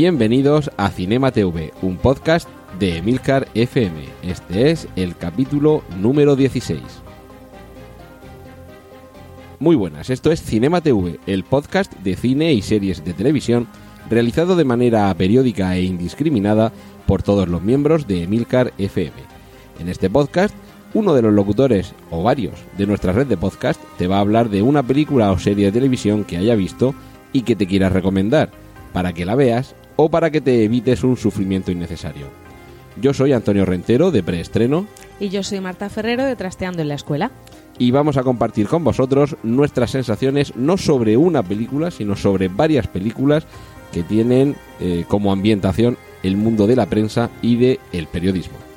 Bienvenidos a Cinema TV, un podcast de Emilcar FM. Este es el capítulo número 16. Muy buenas, esto es Cinema TV, el podcast de cine y series de televisión realizado de manera periódica e indiscriminada por todos los miembros de Emilcar FM. En este podcast, uno de los locutores, o varios, de nuestra red de podcast te va a hablar de una película o serie de televisión que haya visto y que te quiera recomendar, para que la veas o para que te evites un sufrimiento innecesario. Yo soy Antonio Rentero, de Preestreno, Y yo soy Marta Ferrero de Trasteando en la Escuela. y vamos a compartir con vosotros nuestras sensaciones no sobre una película, sino sobre varias películas que tienen eh, como ambientación el mundo de la prensa y de el periodismo.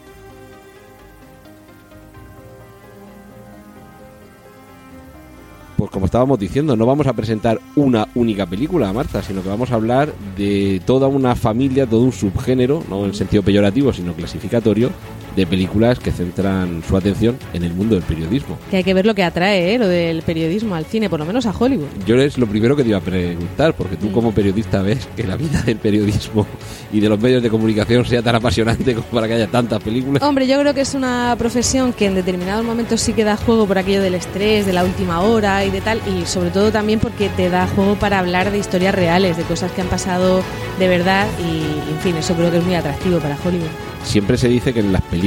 Pues como estábamos diciendo, no vamos a presentar una única película, Marta, sino que vamos a hablar de toda una familia, todo un subgénero, no en sentido peyorativo, sino clasificatorio, de películas que centran su atención en el mundo del periodismo. Que hay que ver lo que atrae ¿eh? lo del periodismo al cine, por lo menos a Hollywood. Yo es lo primero que te iba a preguntar, porque tú como periodista ves que la vida del periodismo y de los medios de comunicación sea tan apasionante como para que haya tantas películas. Hombre, yo creo que es una profesión que en determinados momentos sí que da juego por aquello del estrés, de la última hora y de tal, y sobre todo también porque te da juego para hablar de historias reales, de cosas que han pasado de verdad y, en fin, eso creo que es muy atractivo para Hollywood. Siempre se dice que en las películas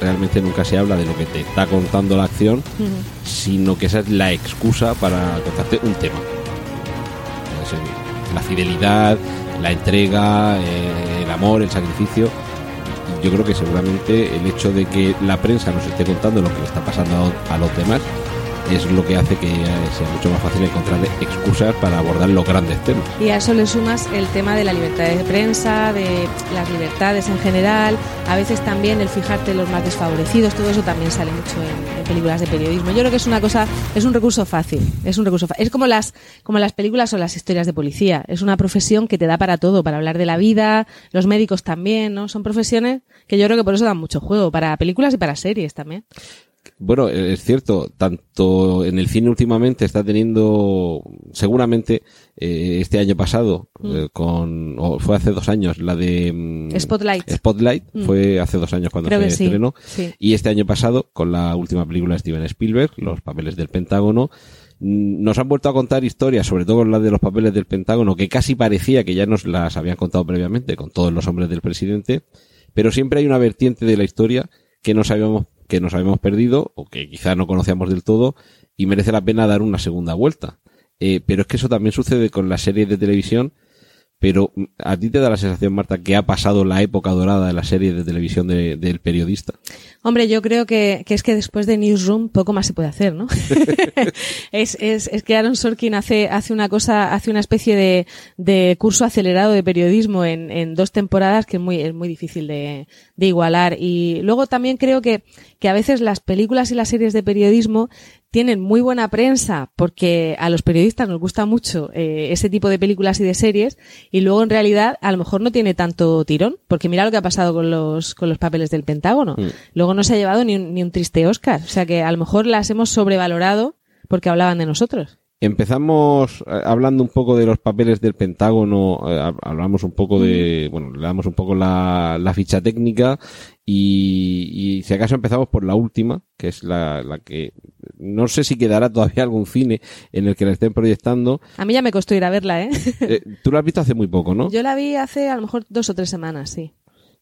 realmente nunca se habla de lo que te está contando la acción, sino que esa es la excusa para contarte un tema. La fidelidad, la entrega, eh, el amor, el sacrificio. Yo creo que seguramente el hecho de que la prensa nos esté contando lo que le está pasando a los demás es lo que hace que eh, sea mucho más fácil encontrar excusas para abordar los grandes temas. Y a eso le sumas el tema de la libertad de prensa, de las libertades en general, a veces también el fijarte en los más desfavorecidos, todo eso también sale mucho en, películas de periodismo. Yo creo que es una cosa, es un recurso fácil, es un recurso Es como las, como las películas o las historias de policía. Es una profesión que te da para todo, para hablar de la vida, los médicos también, ¿no? Son profesiones que yo creo que por eso dan mucho juego, para películas y para series también. Bueno, eh, es cierto, tanto en el cine últimamente está teniendo, seguramente, eh, este año pasado, eh, con, o fue hace dos años, la de mm, Spotlight. Spotlight, fue hace dos años cuando Creo se que sí, estrenó. sí. Y este año pasado, con la última película de Steven Spielberg, Los papeles del Pentágono, mm, nos han vuelto a contar historias, sobre todo la de los papeles del Pentágono, que casi parecía que ya nos las habían contado previamente con todos los hombres del presidente, pero siempre hay una vertiente de la historia que no sabíamos que nos habíamos perdido o que quizá no conocíamos del todo y merece la pena dar una segunda vuelta. Eh, pero es que eso también sucede con las series de televisión. Pero mm, a ti te da la sensación, Marta, que ha pasado la época dorada de las series de televisión de- del periodista. Hombre, yo creo que, que es que después de Newsroom poco más se puede hacer, ¿no? es, es, es que Aaron Sorkin hace, hace una cosa, hace una especie de, de curso acelerado de periodismo en, en dos temporadas que es muy, es muy difícil de, de igualar. Y luego también creo que, que a veces las películas y las series de periodismo tienen muy buena prensa porque a los periodistas nos gusta mucho eh, ese tipo de películas y de series y luego en realidad a lo mejor no tiene tanto tirón porque mira lo que ha pasado con los con los papeles del Pentágono. Mm. luego no se ha llevado ni un, ni un triste Oscar. O sea que a lo mejor las hemos sobrevalorado porque hablaban de nosotros. Empezamos eh, hablando un poco de los papeles del Pentágono, eh, hab- hablamos un poco de, bueno, le damos un poco la, la ficha técnica y, y si acaso empezamos por la última, que es la, la que no sé si quedará todavía algún cine en el que la estén proyectando. a mí ya me costó ir a verla eh Eh, Tú la has visto hace muy poco, ¿no? yo la vi hace a lo mejor dos o tres semanas sí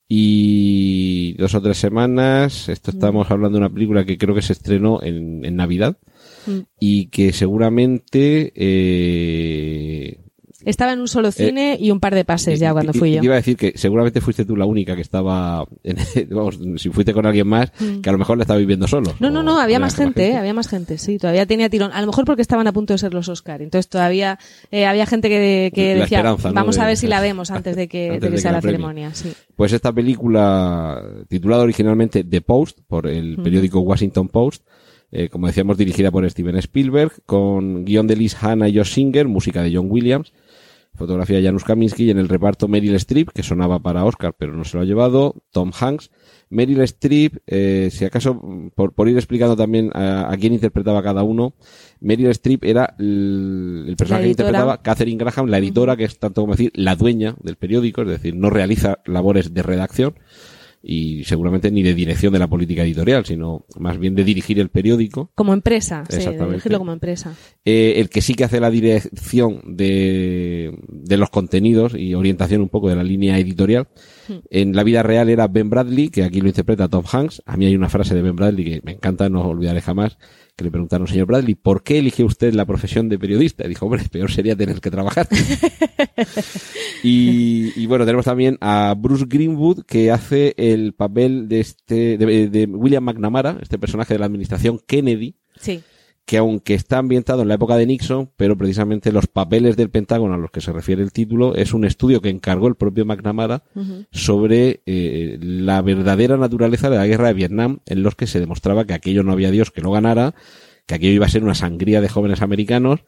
Y dos o tres semanas, esto estamos hablando de una película que creo que se estrenó en, en Navidad Mm. y que seguramente eh, Estaba en un solo cine y un par de pases ya cuando fui yo. Iba a decir que seguramente fuiste tú la única que estaba, en, vamos, si fuiste con alguien más, que a lo mejor le estaba viviendo solo. No, no, no, había más gente, eh, había más gente, sí, todavía tenía tirón. A lo mejor porque estaban a punto de ser los Oscar. Entonces todavía eh, había gente que, que decía, vamos a ver si la vemos antes de que, de que sea la, ceremonia. Sí. Pues esta película, titulada originalmente The Post, por el periódico Washington Post, eh, como decíamos, dirigida por Steven Spielberg, con guion de Liz Hanna y Josh Singer, música de John Williams, fotografía de Janusz Kaminski y en el reparto Meryl Streep, que sonaba para Oscar, pero no se lo ha llevado, Tom Hanks. Meryl Streep, eh, si acaso, por, por, ir explicando también a, a, quién interpretaba cada uno, Meryl Streep era el, el personaje que interpretaba Catherine Graham, la editora, que es tanto como decir la dueña del periódico, es decir, no realiza labores de redacción, y seguramente ni de dirección de la política editorial, sino más bien de dirigir el periódico. Como empresa, sí, de dirigirlo como empresa. Eh, el que sí que hace la dirección de, de los contenidos y orientación un poco de la línea editorial. En la vida real era Ben Bradley, que aquí lo interpreta Tom Hanks. A mí hay una frase de Ben Bradley que me encanta, no olvidaré jamás, que le preguntaron, señor Bradley, ¿por qué elige usted la profesión de periodista? Y dijo, hombre, peor sería tener que trabajar. y, y, bueno, tenemos también a Bruce Greenwood, que hace el papel de este, de, de William McNamara, este personaje de la administración Kennedy. Sí que aunque está ambientado en la época de Nixon, pero precisamente los papeles del Pentágono a los que se refiere el título es un estudio que encargó el propio McNamara uh -huh. sobre eh, la verdadera naturaleza de la guerra de Vietnam, en los que se demostraba que aquello no había Dios que lo ganara, que aquello iba a ser una sangría de jóvenes americanos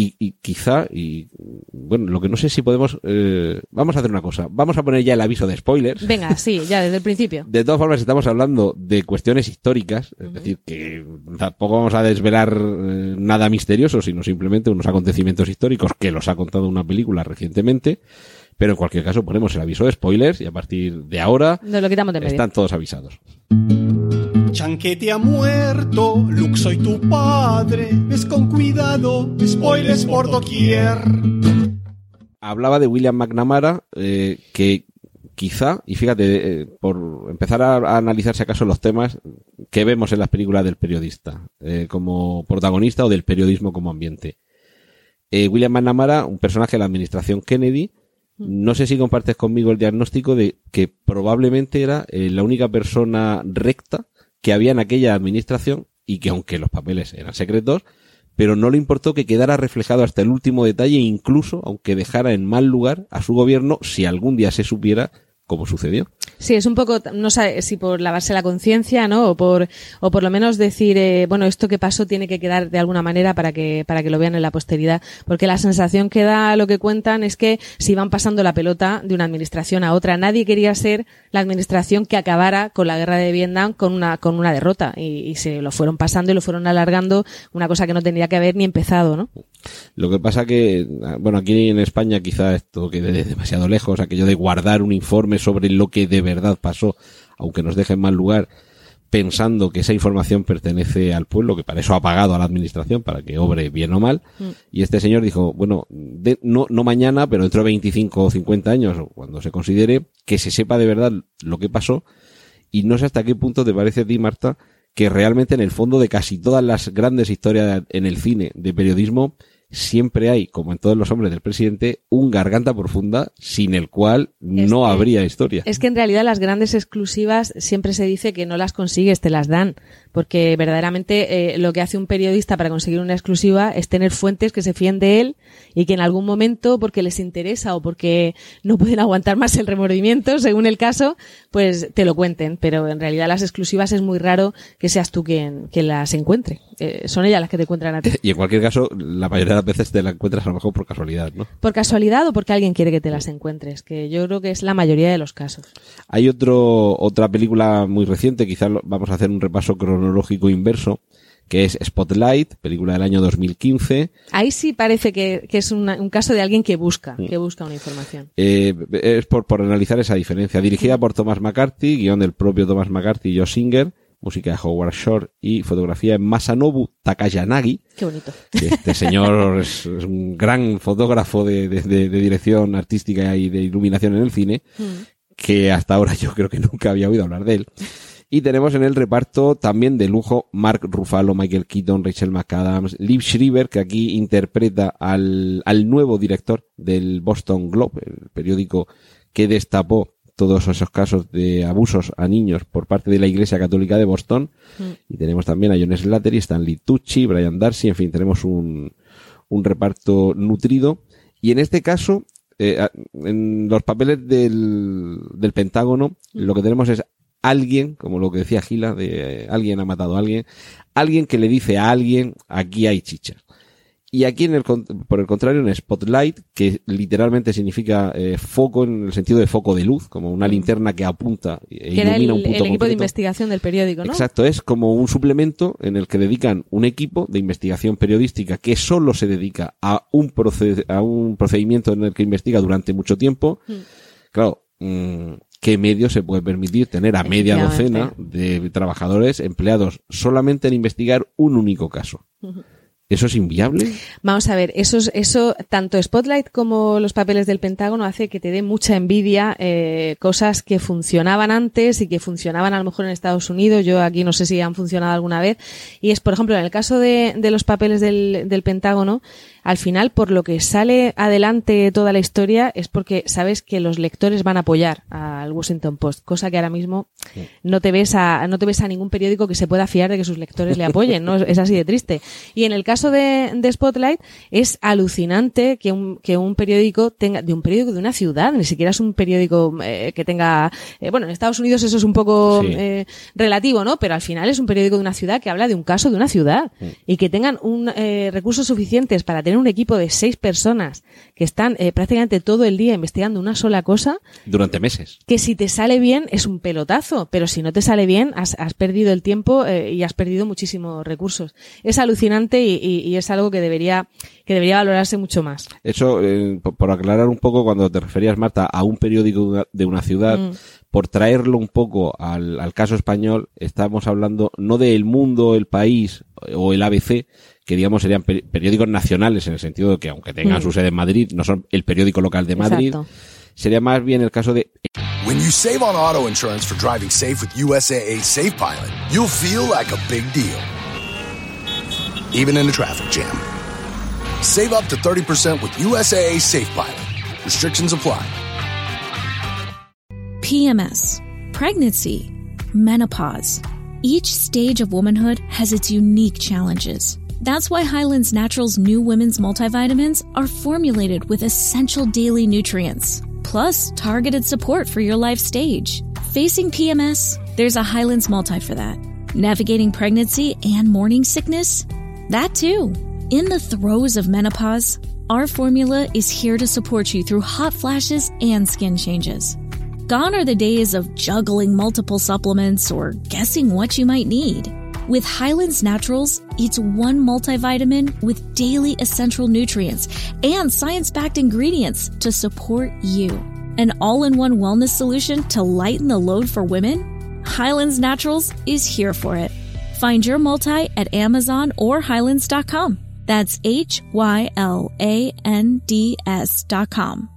y, y, quizá, y bueno, lo que no sé si podemos, eh, vamos a hacer una cosa, vamos a poner ya el aviso de spoilers. Venga, sí, ya desde el principio. De todas formas, estamos hablando de cuestiones históricas, es uh -huh. decir, que tampoco vamos a desvelar eh, nada misterioso, sino simplemente unos acontecimientos históricos que los ha contado una película recientemente. Pero en cualquier caso ponemos el aviso de spoilers y a partir de ahora Nos lo quitamos de medio. están todos avisados. Chanquete ha muerto, Luke soy tu padre, ves con cuidado, spoilers por doquier. Hablaba de William McNamara, eh, que quizá, y fíjate, eh, por empezar a, a, analizarse acaso los temas que vemos en las películas del periodista, eh, como protagonista o del periodismo como ambiente. William McNamara, un personaje de la administración Kennedy, no sé si compartes conmigo el diagnóstico de que probablemente era eh, la única persona recta que había en aquella administración y que aunque los papeles eran secretos, pero no le importó que quedara reflejado hasta el último detalle, incluso aunque dejara en mal lugar a su gobierno si algún día se supiera cómo sucedió. Sí, es un poco, no sé si por lavarse la conciencia, ¿no? O por, o por lo menos decir, eh, bueno, esto que pasó tiene que quedar de alguna manera para que, para que lo vean en la posteridad. Porque la sensación que da lo que cuentan es que si van pasando la pelota de una administración a otra, nadie quería ser la administración que acabara con la guerra de Vietnam con una, con una derrota. Y, y se lo fueron pasando y lo fueron alargando, una cosa que no tendría que haber ni empezado, ¿no? Lo que pasa que, bueno, aquí en España quizá esto quede demasiado lejos, aquello de guardar un informe sobre lo que de verdad pasó, aunque nos deje en mal lugar, pensando que esa información pertenece al pueblo, que para eso ha pagado a la administración, para que obre bien o mal. Mm. Y este señor dijo, bueno, de, no, no mañana, pero dentro de 25 o 50 años, cuando se considere, que se sepa de verdad lo que pasó. Y no sé hasta qué punto te parece a ti, Marta, que realmente en el fondo de casi todas las grandes historias en el cine de periodismo, siempre hay, como en todos los hombres del presidente, un garganta profunda sin el cual no habría historia. Es que en realidad las grandes exclusivas siempre se dice que no las consigues, te las dan. Porque verdaderamente eh, lo que hace un periodista para conseguir una exclusiva es tener fuentes que se fíen de él y que en algún momento, porque les interesa o porque no pueden aguantar más el remordimiento, según el caso, pues te lo cuenten. Pero en realidad las exclusivas es muy raro que seas tú quien, quien las encuentre. Eh, son ellas las que te encuentran a ti. Y en cualquier caso, la mayoría de las veces te la encuentras a lo mejor por casualidad, ¿no? Por casualidad o porque alguien quiere que te las encuentres, que yo creo que es la mayoría de los casos. Hay otro, otra película muy reciente, quizás vamos a hacer un repaso cronológico inverso, que es Spotlight, película del año 2015. Ahí sí parece que, que es una, un caso de alguien que busca, que busca una información. Eh, es por, por analizar esa diferencia. Dirigida por Thomas McCarthy, guion del propio Thomas McCarthy y Joe Singer, música de Howard Shore y fotografía de Masanobu Takayanagi. Qué bonito. Este señor es, es, un gran fotógrafo de, de, de, de, dirección artística y de iluminación en el cine, mm. que hasta ahora yo creo que nunca había oído hablar de él. Y tenemos en el reparto también de lujo Mark Ruffalo, Michael Keaton, Rachel McAdams, Liv Schreiber, que aquí interpreta al, al nuevo director del Boston Globe, el periódico que destapó todos esos casos de abusos a niños por parte de la Iglesia Católica de Boston. Mm. Y tenemos también a John Slattery, Stanley Tucci, Brian Darcy, en fin, tenemos un, un reparto nutrido. Y en este caso, eh, en los papeles del, del Pentágono, lo que tenemos es alguien, como lo que decía Gila, de eh, alguien ha matado a alguien, alguien que le dice a alguien, aquí hay chicha. Y aquí, en el, con- por el contrario, en Spotlight, que literalmente significa eh, foco en el sentido de foco de luz, como una linterna que apunta e Que el, ilumina un el punto equipo de investigación del periódico, ¿no? Exacto, es como un suplemento en el que dedican un equipo de investigación periodística que solo se dedica a un, a un procedimiento en el que investiga durante mucho tiempo. Mm. Claro, mm, ¿qué medio se puede permitir tener a media docena de trabajadores empleados solamente en investigar un único caso? ¿Eso es inviable? Vamos a ver, eso, es- eso, tanto Spotlight como los papeles del Pentágono hace que te dé mucha envidia eh, cosas que funcionaban antes y que funcionaban a lo mejor en Estados Unidos. Yo aquí no sé si han funcionado alguna vez. Y es, por ejemplo, en el caso de, de los papeles del, del Pentágono, al final, por lo que sale adelante toda la historia, es porque sabes que los lectores van a apoyar al Washington Post, cosa que ahora mismo no te ves a, no te ves a ningún periódico que se pueda fiar de que sus lectores le apoyen, ¿no? Es así de triste. Y en el caso de, de Spotlight, es alucinante que un, que un periódico tenga, de un periódico de una ciudad, ni siquiera es un periódico eh, que tenga, eh, bueno, en Estados Unidos eso es un poco Sí. eh, relativo, ¿no? Pero al final es un periódico de una ciudad que habla de un caso de una ciudad y que tengan un eh, recursos suficientes para tener un equipo de seis personas que están eh, prácticamente todo el día investigando una sola cosa, Durante meses. que si te sale bien es un pelotazo, pero si no te sale bien has, has perdido el tiempo eh, y has perdido muchísimos recursos. Es alucinante y, y- y es algo que debería que debería valorarse mucho más. Eso, eh, por, por aclarar un poco, cuando te referías, Marta, a un periódico de una, de una ciudad, Mm. Por traerlo un poco al, al caso español, estamos hablando no de El Mundo, El País o el ABC, que digamos serían peri- periódicos nacionales en el sentido de que aunque tengan Mm. su sede en Madrid, no son el periódico local de Madrid. Exacto. Sería más bien el caso de When you save on auto insurance for driving safe with USAA Safe Pilot, you'll feel like a big deal. Even in a traffic jam. Save up to 30% with USAA Safe Pilot. Restrictions apply. PMS, pregnancy, menopause. Each stage of womanhood has its unique challenges. That's why Highlands Naturals new women's multivitamins are formulated with essential daily nutrients, plus targeted support for your life stage. Facing PMS, there's a Highlands multi for that. Navigating pregnancy and morning sickness? That too. In the throes of menopause, our formula is here to support you through hot flashes and skin changes. Gone are the days of juggling multiple supplements or guessing what you might need. With Highlands Naturals, it's one multivitamin with daily essential nutrients and science backed ingredients to support you. An all in one wellness solution to lighten the load for women? Highlands Naturals is here for it. Find your multi at Amazon or Highlands.com. That's H Y L A N D S.com.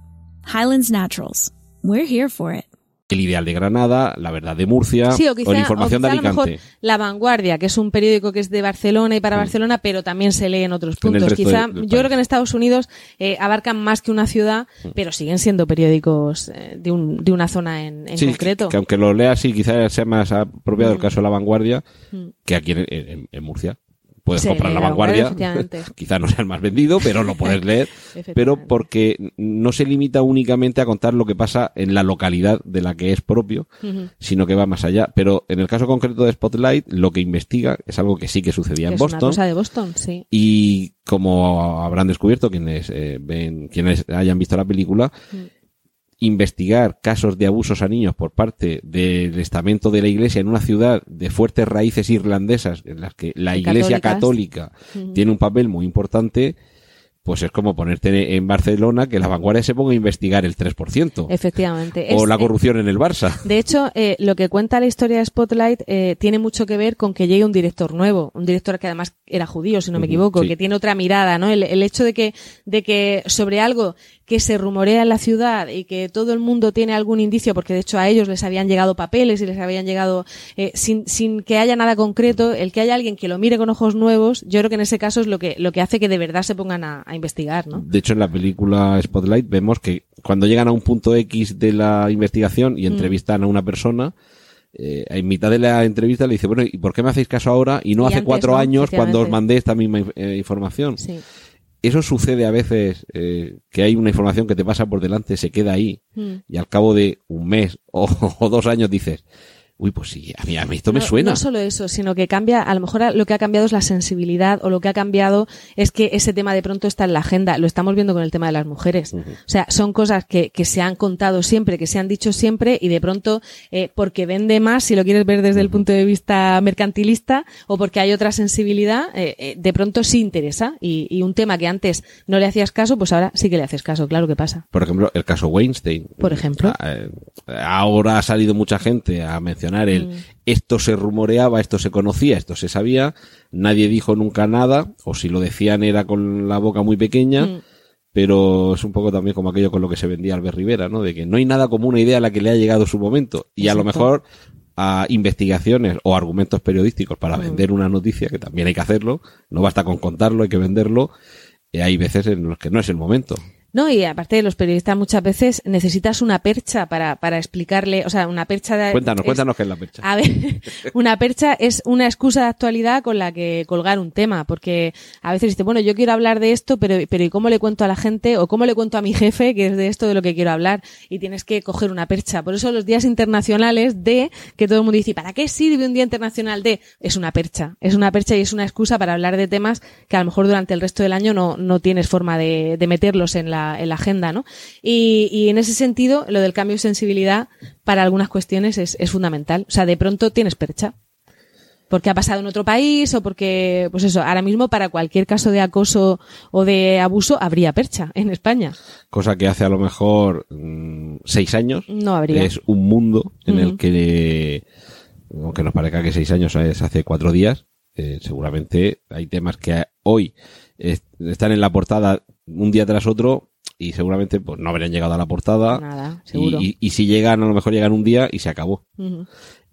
Highlands Naturals. We're here for it. El Ideal de Granada, La Verdad de Murcia Sí, o o, quizá, la Información o de quizá a lo mejor Alicante. La Vanguardia, que es un periódico que es de Barcelona y para Barcelona, pero también se lee en otros En el puntos. resto Quizá, del yo creo que en Estados Unidos eh, abarcan más que una ciudad, pero siguen siendo periódicos eh, de, un, de una zona en, en Sí, concreto. que aunque lo leas sí, quizás sea más apropiado el Mm. caso de La Vanguardia Mm. que aquí en, en- en Murcia. Puedes Sí, comprar La Vanguardia, Vanguardia, efectivamente. quizá no sea el más vendido, pero lo puedes leer. Pero porque no se limita únicamente a contar lo que pasa en la localidad de la que es propio, sino que va más allá. Pero en el caso concreto de Spotlight, lo que investiga es algo que sí que sucedía Que en es una Boston. cosa de Boston, sí. Y como habrán descubierto quienes eh, ven, quienes hayan visto la película. Investigar casos de abusos a niños por parte del estamento de la iglesia en una ciudad de fuertes raíces irlandesas en las que la iglesia católicas. católica tiene un papel muy importante, pues es como ponerte en Barcelona que la vanguardia se ponga a investigar el 3%. Efectivamente. O Es- la eh, corrupción en el Barça. De hecho, eh, lo que cuenta la historia de Spotlight eh, tiene mucho que ver con que llegue un director nuevo, un director que además era judío, si no me equivoco, sí. que tiene otra mirada, ¿no? El, el hecho de que, de que sobre algo que se rumorea en la ciudad y que todo el mundo tiene algún indicio, porque de hecho a ellos les habían llegado papeles y les habían llegado eh, sin, sin que haya nada concreto, el que haya alguien que lo mire con ojos nuevos, yo creo que en ese caso es lo que, lo que hace que de verdad se pongan a, a investigar, ¿no? De hecho, en la película Spotlight vemos que cuando llegan a un punto X de la investigación Mm. y entrevistan a una persona, eh, en mitad de la entrevista le dice, bueno, ¿y por qué me hacéis caso ahora y no Y hace antes cuatro no, años cuando os mandé esta misma eh, información? Sí. Eso sucede a veces, eh, que hay una información que te pasa por delante, se queda ahí, Mm. y al cabo de un mes o, o dos años dices, uy, pues sí, a mí, a mí esto me no, suena. No solo eso, sino que cambia, a lo mejor lo que ha cambiado es la sensibilidad o lo que ha cambiado es que ese tema de pronto está en la agenda. Lo estamos viendo con el tema de las mujeres. O sea, son cosas que, que se han contado siempre, que se han dicho siempre y de pronto, eh, porque vende más, si lo quieres ver desde el punto de vista mercantilista o porque hay otra sensibilidad, eh, eh, de pronto sí interesa. Y, y un tema que antes no le hacías caso, pues ahora sí que le haces caso, claro que pasa. Por ejemplo, el caso Weinstein. Por ejemplo. Ah, Ahora ha salido mucha gente a mencionar el Mm. esto se rumoreaba, esto se conocía, esto se sabía, nadie dijo nunca nada, o si lo decían era con la boca muy pequeña, Mm. pero es un poco también como aquello con lo que se vendía Albert Rivera, ¿no? De que no hay nada como una idea a la que le ha llegado su momento. Y a lo mejor a investigaciones o argumentos periodísticos para Mm. vender una noticia, que también hay que hacerlo, no basta con contarlo, hay que venderlo, y hay veces en los que no es el momento. No, y aparte de los periodistas muchas veces necesitas una percha para, para explicarle, o sea, una percha de... Cuéntanos, es- cuéntanos qué es la percha. A ver, una percha es una excusa de actualidad con la que colgar un tema, porque a veces dices, bueno, yo quiero hablar de esto, pero, pero ¿y cómo le cuento a la gente o cómo le cuento a mi jefe que es de esto de lo que quiero hablar? Y tienes que coger una percha. Por eso los días internacionales de, que todo el mundo dice, ¿para qué sirve un día internacional de? Es una percha, es una percha y es una excusa para hablar de temas que a lo mejor durante el resto del año no, no tienes forma de, de meterlos en la, en la agenda, ¿no? Y, y en ese sentido, lo del cambio de sensibilidad para algunas cuestiones es, es fundamental. O sea, de pronto tienes percha. Porque ha pasado en otro país o porque, pues eso, ahora mismo para cualquier caso de acoso o de abuso habría percha en España. cosa que hace a lo mejor mm, seis años No habría. es un mundo en el que aunque nos parezca que seis años es hace cuatro días eh, seguramente hay temas que hoy es- están en la portada un día tras otro y seguramente pues no habrían llegado a la portada Nada, seguro. y- y si llegan a lo mejor llegan un día y se acabó Ujú.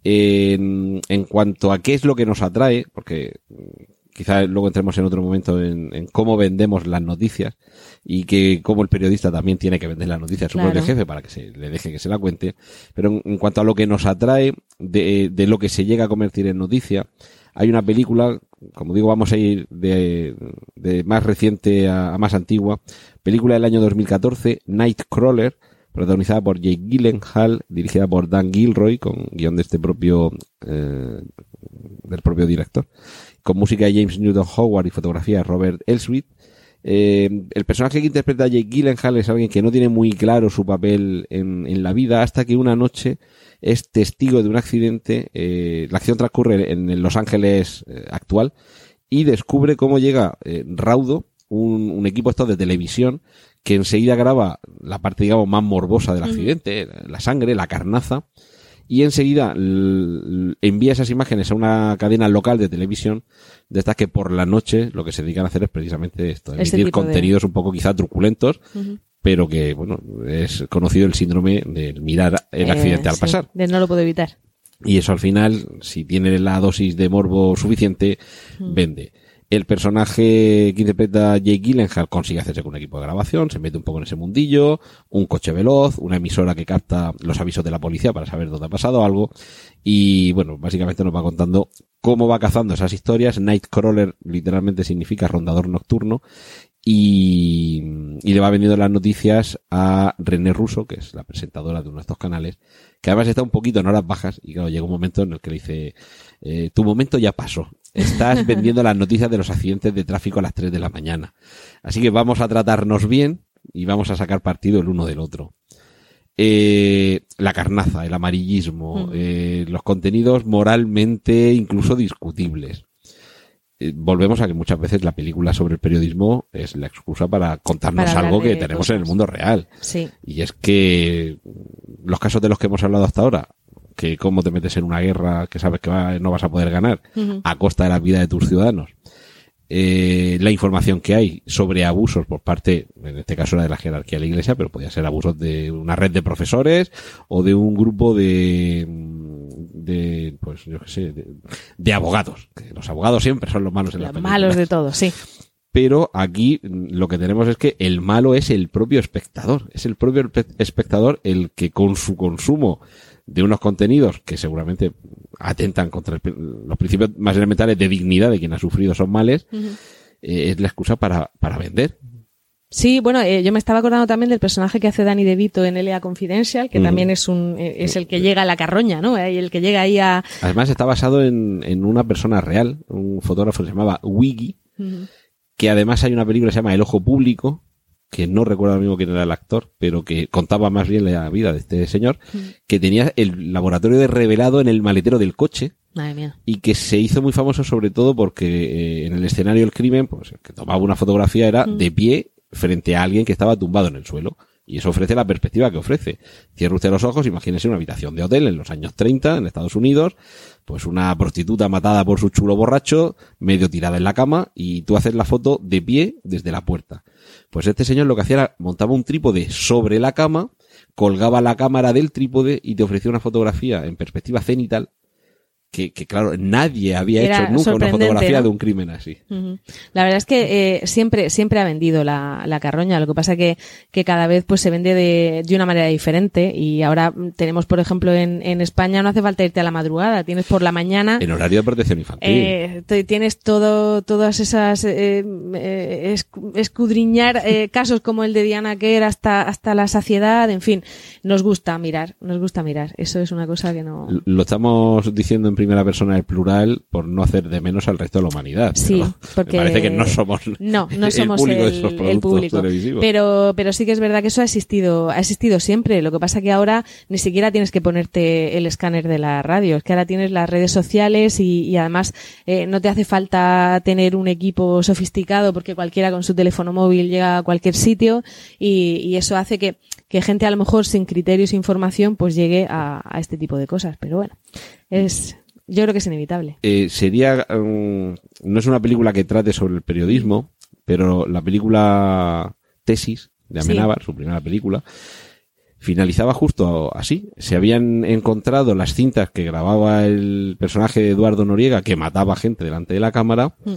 en, en cuanto a qué es lo que nos atrae, porque mm, quizá luego entremos en otro momento en, en cómo vendemos las noticias y que cómo el periodista también tiene que vender las noticias a su propio jefe para que se le deje que se la cuente. Pero en, en cuanto a lo que nos atrae de, de lo que se llega a convertir en noticia, hay una película, como digo, vamos a ir de, de más reciente a, más antigua, película del año 2014, Nightcrawler, protagonizada por Jake Gyllenhaal, dirigida por Dan Gilroy, con guion de este propio, eh, del propio director, con música de James Newton Howard y fotografía de Robert Elswit. Eh, el personaje que interpreta Jake Gyllenhaal es alguien que no tiene muy claro su papel en, en la vida hasta que una noche es testigo de un accidente. eh, la acción transcurre en Los Ángeles eh, actual y descubre cómo llega eh, Raudo, un, un equipo esto de televisión, que enseguida graba la parte, digamos, más morbosa del accidente, la sangre, la carnaza, y enseguida envía esas imágenes a una cadena local de televisión de estas que por la noche lo que se dedican a hacer es precisamente esto, Este emitir de- contenidos un poco quizá truculentos, pero que, bueno, es conocido el síndrome de mirar el accidente Eh, al sí, pasar. de no lo puedo evitar. Y eso al final, si tiene la dosis de morbo suficiente, vende. El personaje que interpreta Jake Gyllenhaal consigue hacerse con un equipo de grabación, se mete un poco en ese mundillo, un coche veloz, una emisora que capta los avisos de la policía para saber dónde ha pasado algo, y bueno, básicamente nos va contando cómo va cazando esas historias. Nightcrawler literalmente significa rondador nocturno, y, le va vendiendo las noticias a René Russo, que es la presentadora de uno de estos canales, que además está un poquito en horas bajas y claro, llega un momento en el que le dice, eh, tu momento ya pasó, estás vendiendo las noticias de los accidentes de tráfico a las 3 de la mañana. Así que vamos a tratarnos bien y vamos a sacar partido el uno del otro. Eh, la carnaza, el amarillismo, Ujú. eh, los contenidos moralmente incluso discutibles. eh, volvemos a que muchas veces la película sobre el periodismo es la excusa para contarnos Para algo que tenemos cosas. en el mundo real. Sí. Y es que los casos de los que hemos hablado hasta ahora, que cómo te metes en una guerra que sabes que va- no vas a poder ganar a costa de la vida de tus ciudadanos, eh, la información que hay sobre abusos por parte, en este caso era de la jerarquía de la iglesia, pero podía ser abusos de una red de profesores o de un grupo de, de pues yo qué sé, de, de abogados. Los abogados siempre son los malos en Los malos de todo, sí. pero aquí mm, lo que tenemos es que el malo es el propio espectador. Es el propio espe- espectador el que con su consumo de unos contenidos que seguramente atentan contra el los principios más elementales de dignidad de quien ha sufrido son males, eh, es la excusa para, para vender. Sí, bueno, eh, yo me estaba acordando también del personaje que hace Danny DeVito en L.A. Confidential, que también es un eh, es el que llega a la carroña, ¿no? Eh, El que llega ahí a... Además está basado en, en una persona real, un fotógrafo que se llamaba Wiggy, que además hay una película que se llama El Ojo Público, que no recuerdo ahora mismo quién era el actor, pero que contaba más bien la vida de este señor, que tenía el laboratorio de revelado en el maletero del coche Madre mía. y que se hizo muy famoso sobre todo porque eh, en el escenario del crimen, pues el que tomaba una fotografía era de pie frente a alguien que estaba tumbado en el suelo. Y eso ofrece la perspectiva que ofrece. Cierre usted los ojos, imagínese una habitación de hotel en los años 30 en Estados Unidos, pues una prostituta matada por su chulo borracho, medio tirada en la cama, y tú haces la foto de pie desde la puerta. Pues este señor lo que hacía era montaba un trípode sobre la cama, colgaba la cámara del trípode y te ofrecía una fotografía en perspectiva cenital que, que claro, nadie había Era hecho nunca una fotografía ¿no? de un crimen así. La verdad es que eh, siempre siempre ha vendido la, la carroña. Lo que pasa que que cada vez pues se vende de, de una manera diferente y ahora mm, tenemos por ejemplo en, en España no hace falta irte a la madrugada, tienes por la mañana En horario de protección infantil. eh, te- tienes todo, todas esas eh, escu- escudriñar casos como el de Diana Kerr hasta hasta la saciedad, en fin, nos gusta mirar, nos gusta mirar. Eso es una cosa que no. Lo estamos diciendo en primera persona el plural por no hacer de menos al resto de la humanidad. Sí, porque me parece que no somos no, no somos el público de el, esos el productos público. televisivos. Pero, pero sí que es verdad que eso ha existido, ha existido siempre. Lo que pasa que ahora ni siquiera tienes que ponerte el escáner de la radio. Es que ahora tienes las redes sociales y, y además eh, no te hace falta tener un equipo sofisticado porque cualquiera con su teléfono móvil llega a cualquier sitio y, y eso hace que, que gente a lo mejor sin criterios e información pues llegue a, a este tipo de cosas. Pero bueno, es, yo creo que es inevitable. Eh, sería mm, no es una película que trate sobre el periodismo, pero la película Tesis de Sí. Amenábar, su primera película, finalizaba justo así. Se habían encontrado las cintas que grababa el personaje de Eduardo Noriega que mataba gente delante de la cámara Mm.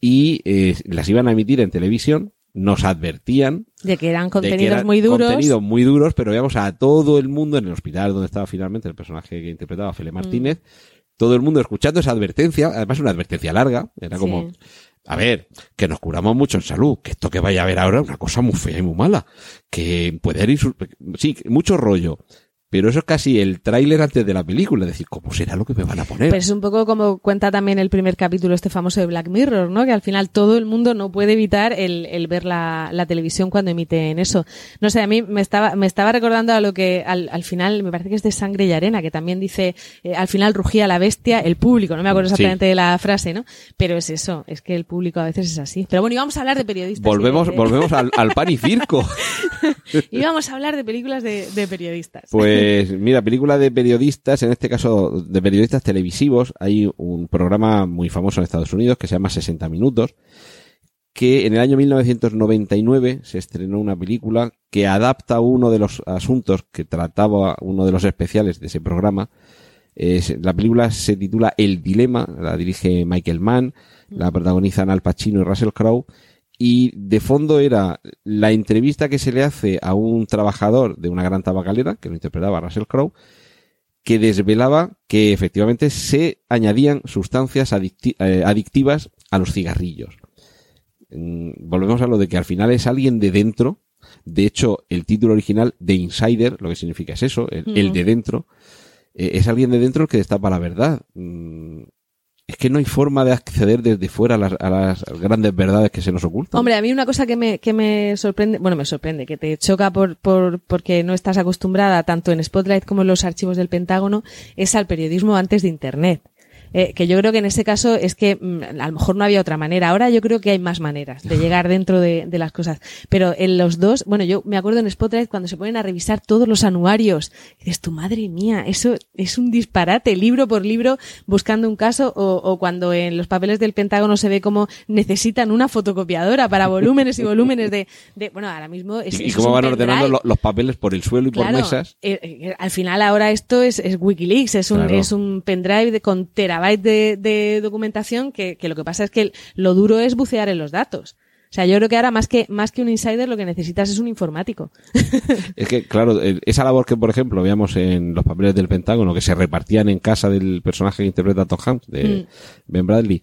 y eh, las iban a emitir en televisión. Nos advertían De que eran que contenidos eran muy duros. Contenidos muy duros, pero veamos a todo el mundo en el hospital donde estaba finalmente el personaje que interpretaba Fele Mm. Todo el mundo escuchando esa advertencia, además una advertencia larga, era como, Sí. a ver, que nos curamos mucho en salud, que esto que vaya a haber ahora es una cosa muy fea y muy mala, que puede ir, sí, mucho rollo, pero eso es casi el tráiler antes de la película, es decir, ¿cómo será lo que me van a poner? Pero es un poco como cuenta también el primer capítulo este famoso de Black Mirror, ¿no? Que al final todo el mundo no puede evitar el, el ver la, la televisión cuando emiten eso. No sé, a mí me estaba, me estaba recordando a lo que al, al final, me parece que es de Sangre y Arena, que también dice, eh, al final rugía la bestia, el público, no me acuerdo Sí. exactamente de la frase, ¿no? Pero es eso, es que el público a veces es así. Pero bueno, íbamos a hablar de periodistas. volvemos, de- volvemos al, al pan y circo. íbamos a hablar de películas de, de periodistas. Pues mira, película de periodistas, en este caso de periodistas televisivos, hay un programa muy famoso en Estados Unidos que se llama 60 Minutos, que en el año 1999 se estrenó una película que adapta uno de los asuntos que trataba uno de los especiales de ese programa. La película se titula El Dilema, la dirige Michael Mann, la protagonizan Al Pacino y Russell Crowe, y de fondo era la entrevista que se le hace a un trabajador de una gran tabacalera, que lo interpretaba Russell Crowe, que desvelaba que efectivamente se añadían sustancias adicti- eh, adictivas a los cigarrillos. Mm, Volvemos a lo de que al final es alguien de dentro. De hecho, el título original de Insider, lo que significa es eso, el, el de dentro, eh, es alguien de dentro el que destapa la verdad. Es que no hay forma de acceder desde fuera a las, a las grandes verdades que se nos ocultan. Hombre, a mí una cosa que me, que me sorprende, bueno, me sorprende, que te choca por, por, porque no estás acostumbrada tanto en Spotlight como en los archivos del Pentágono, es al periodismo antes de Internet. Eh, que yo creo que en ese caso es que mm, a lo mejor no había otra manera. Ahora yo creo que hay más maneras de llegar dentro de, de las cosas. Pero en los dos, bueno, yo me acuerdo en Spotlight cuando se ponen a revisar todos los anuarios. Dices, tu madre mía, eso es un disparate, libro por libro, buscando un caso, o, o cuando en los papeles del Pentágono se ve cómo necesitan una fotocopiadora para volúmenes y volúmenes de, de bueno, ahora mismo es, y es cómo van ordenando los papeles por el suelo y por mesas. eh, eh, al final ahora esto es, es Wikileaks, es un, Claro. es un pendrive de, con terabytes de, de documentación que, que lo que pasa es que lo duro es bucear en los datos. O sea, yo creo que ahora más que, más que un insider lo que necesitas es un informático. Es que, claro, el- esa labor que, por ejemplo, veíamos en los papeles del Pentágono, que se repartían en casa del personaje que interpreta Tom Hanks, de Mm. Ben Bradley,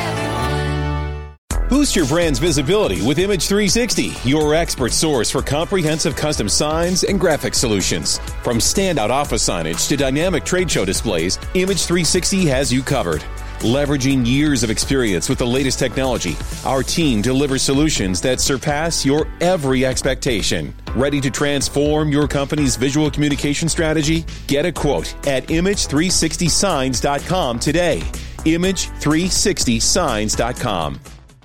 Boost your brand's visibility with Image 360, your expert source for comprehensive custom signs and graphic solutions. From standout office signage to dynamic trade show displays, Image 360 has you covered. Leveraging years of experience with the latest technology, our team delivers solutions that surpass your every expectation. Ready to transform your company's visual communication strategy? Get a quote at image360signs.com today. Image360signs.com.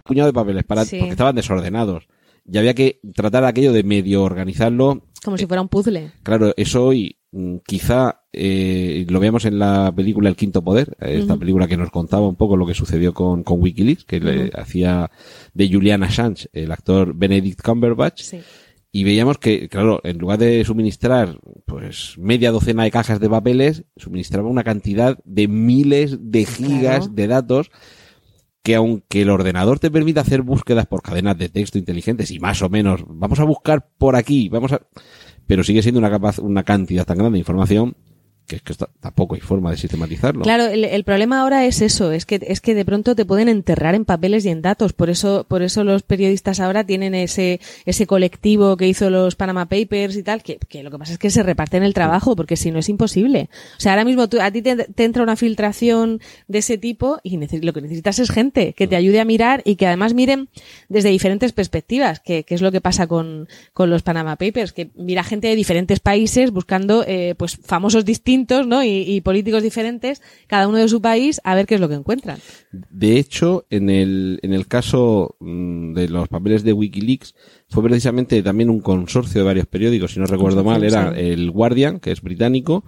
puñado de papeles para, Sí. porque estaban desordenados. Y había que tratar aquello de medio organizarlo. Como si fuera un puzzle. Claro, eso hoy mm, quizá eh, lo veamos en la película El Quinto Poder, eh, esta película que nos contaba un poco lo que sucedió con, con Wikileaks, que le hacía de Julian Assange el actor Benedict Cumberbatch. Sí. Y veíamos que, claro, en lugar de suministrar, pues, media docena de cajas de papeles, suministraba una cantidad de miles de gigas Claro. de datos que aunque el ordenador te permita hacer búsquedas por cadenas de texto inteligentes y más o menos, vamos a buscar por aquí, vamos a, pero sigue siendo una capaz, una cantidad tan grande de información que tampoco hay forma de sistematizarlo. Claro, el, el problema ahora es eso, es que es que de pronto te pueden enterrar en papeles y en datos, por eso por eso los periodistas ahora tienen ese ese colectivo que hizo los Panama Papers y tal, que, que lo que pasa es que se reparten el trabajo, porque si no es imposible. O sea, ahora mismo tú, a ti te, entra una filtración de ese tipo y lo que necesitas es gente que te ayude a mirar y que además miren desde diferentes perspectivas, que, que es lo que pasa con, con los Panama Papers, que mira gente de diferentes países buscando eh, pues famosos distintos, ¿no? Y, y políticos diferentes, cada uno de su país, a ver qué es lo que encuentran. De hecho, en el, en el caso mm, de los papeles de Wikileaks, fue precisamente también un consorcio de varios periódicos, si no recuerdo mal, era el Guardian, que es británico,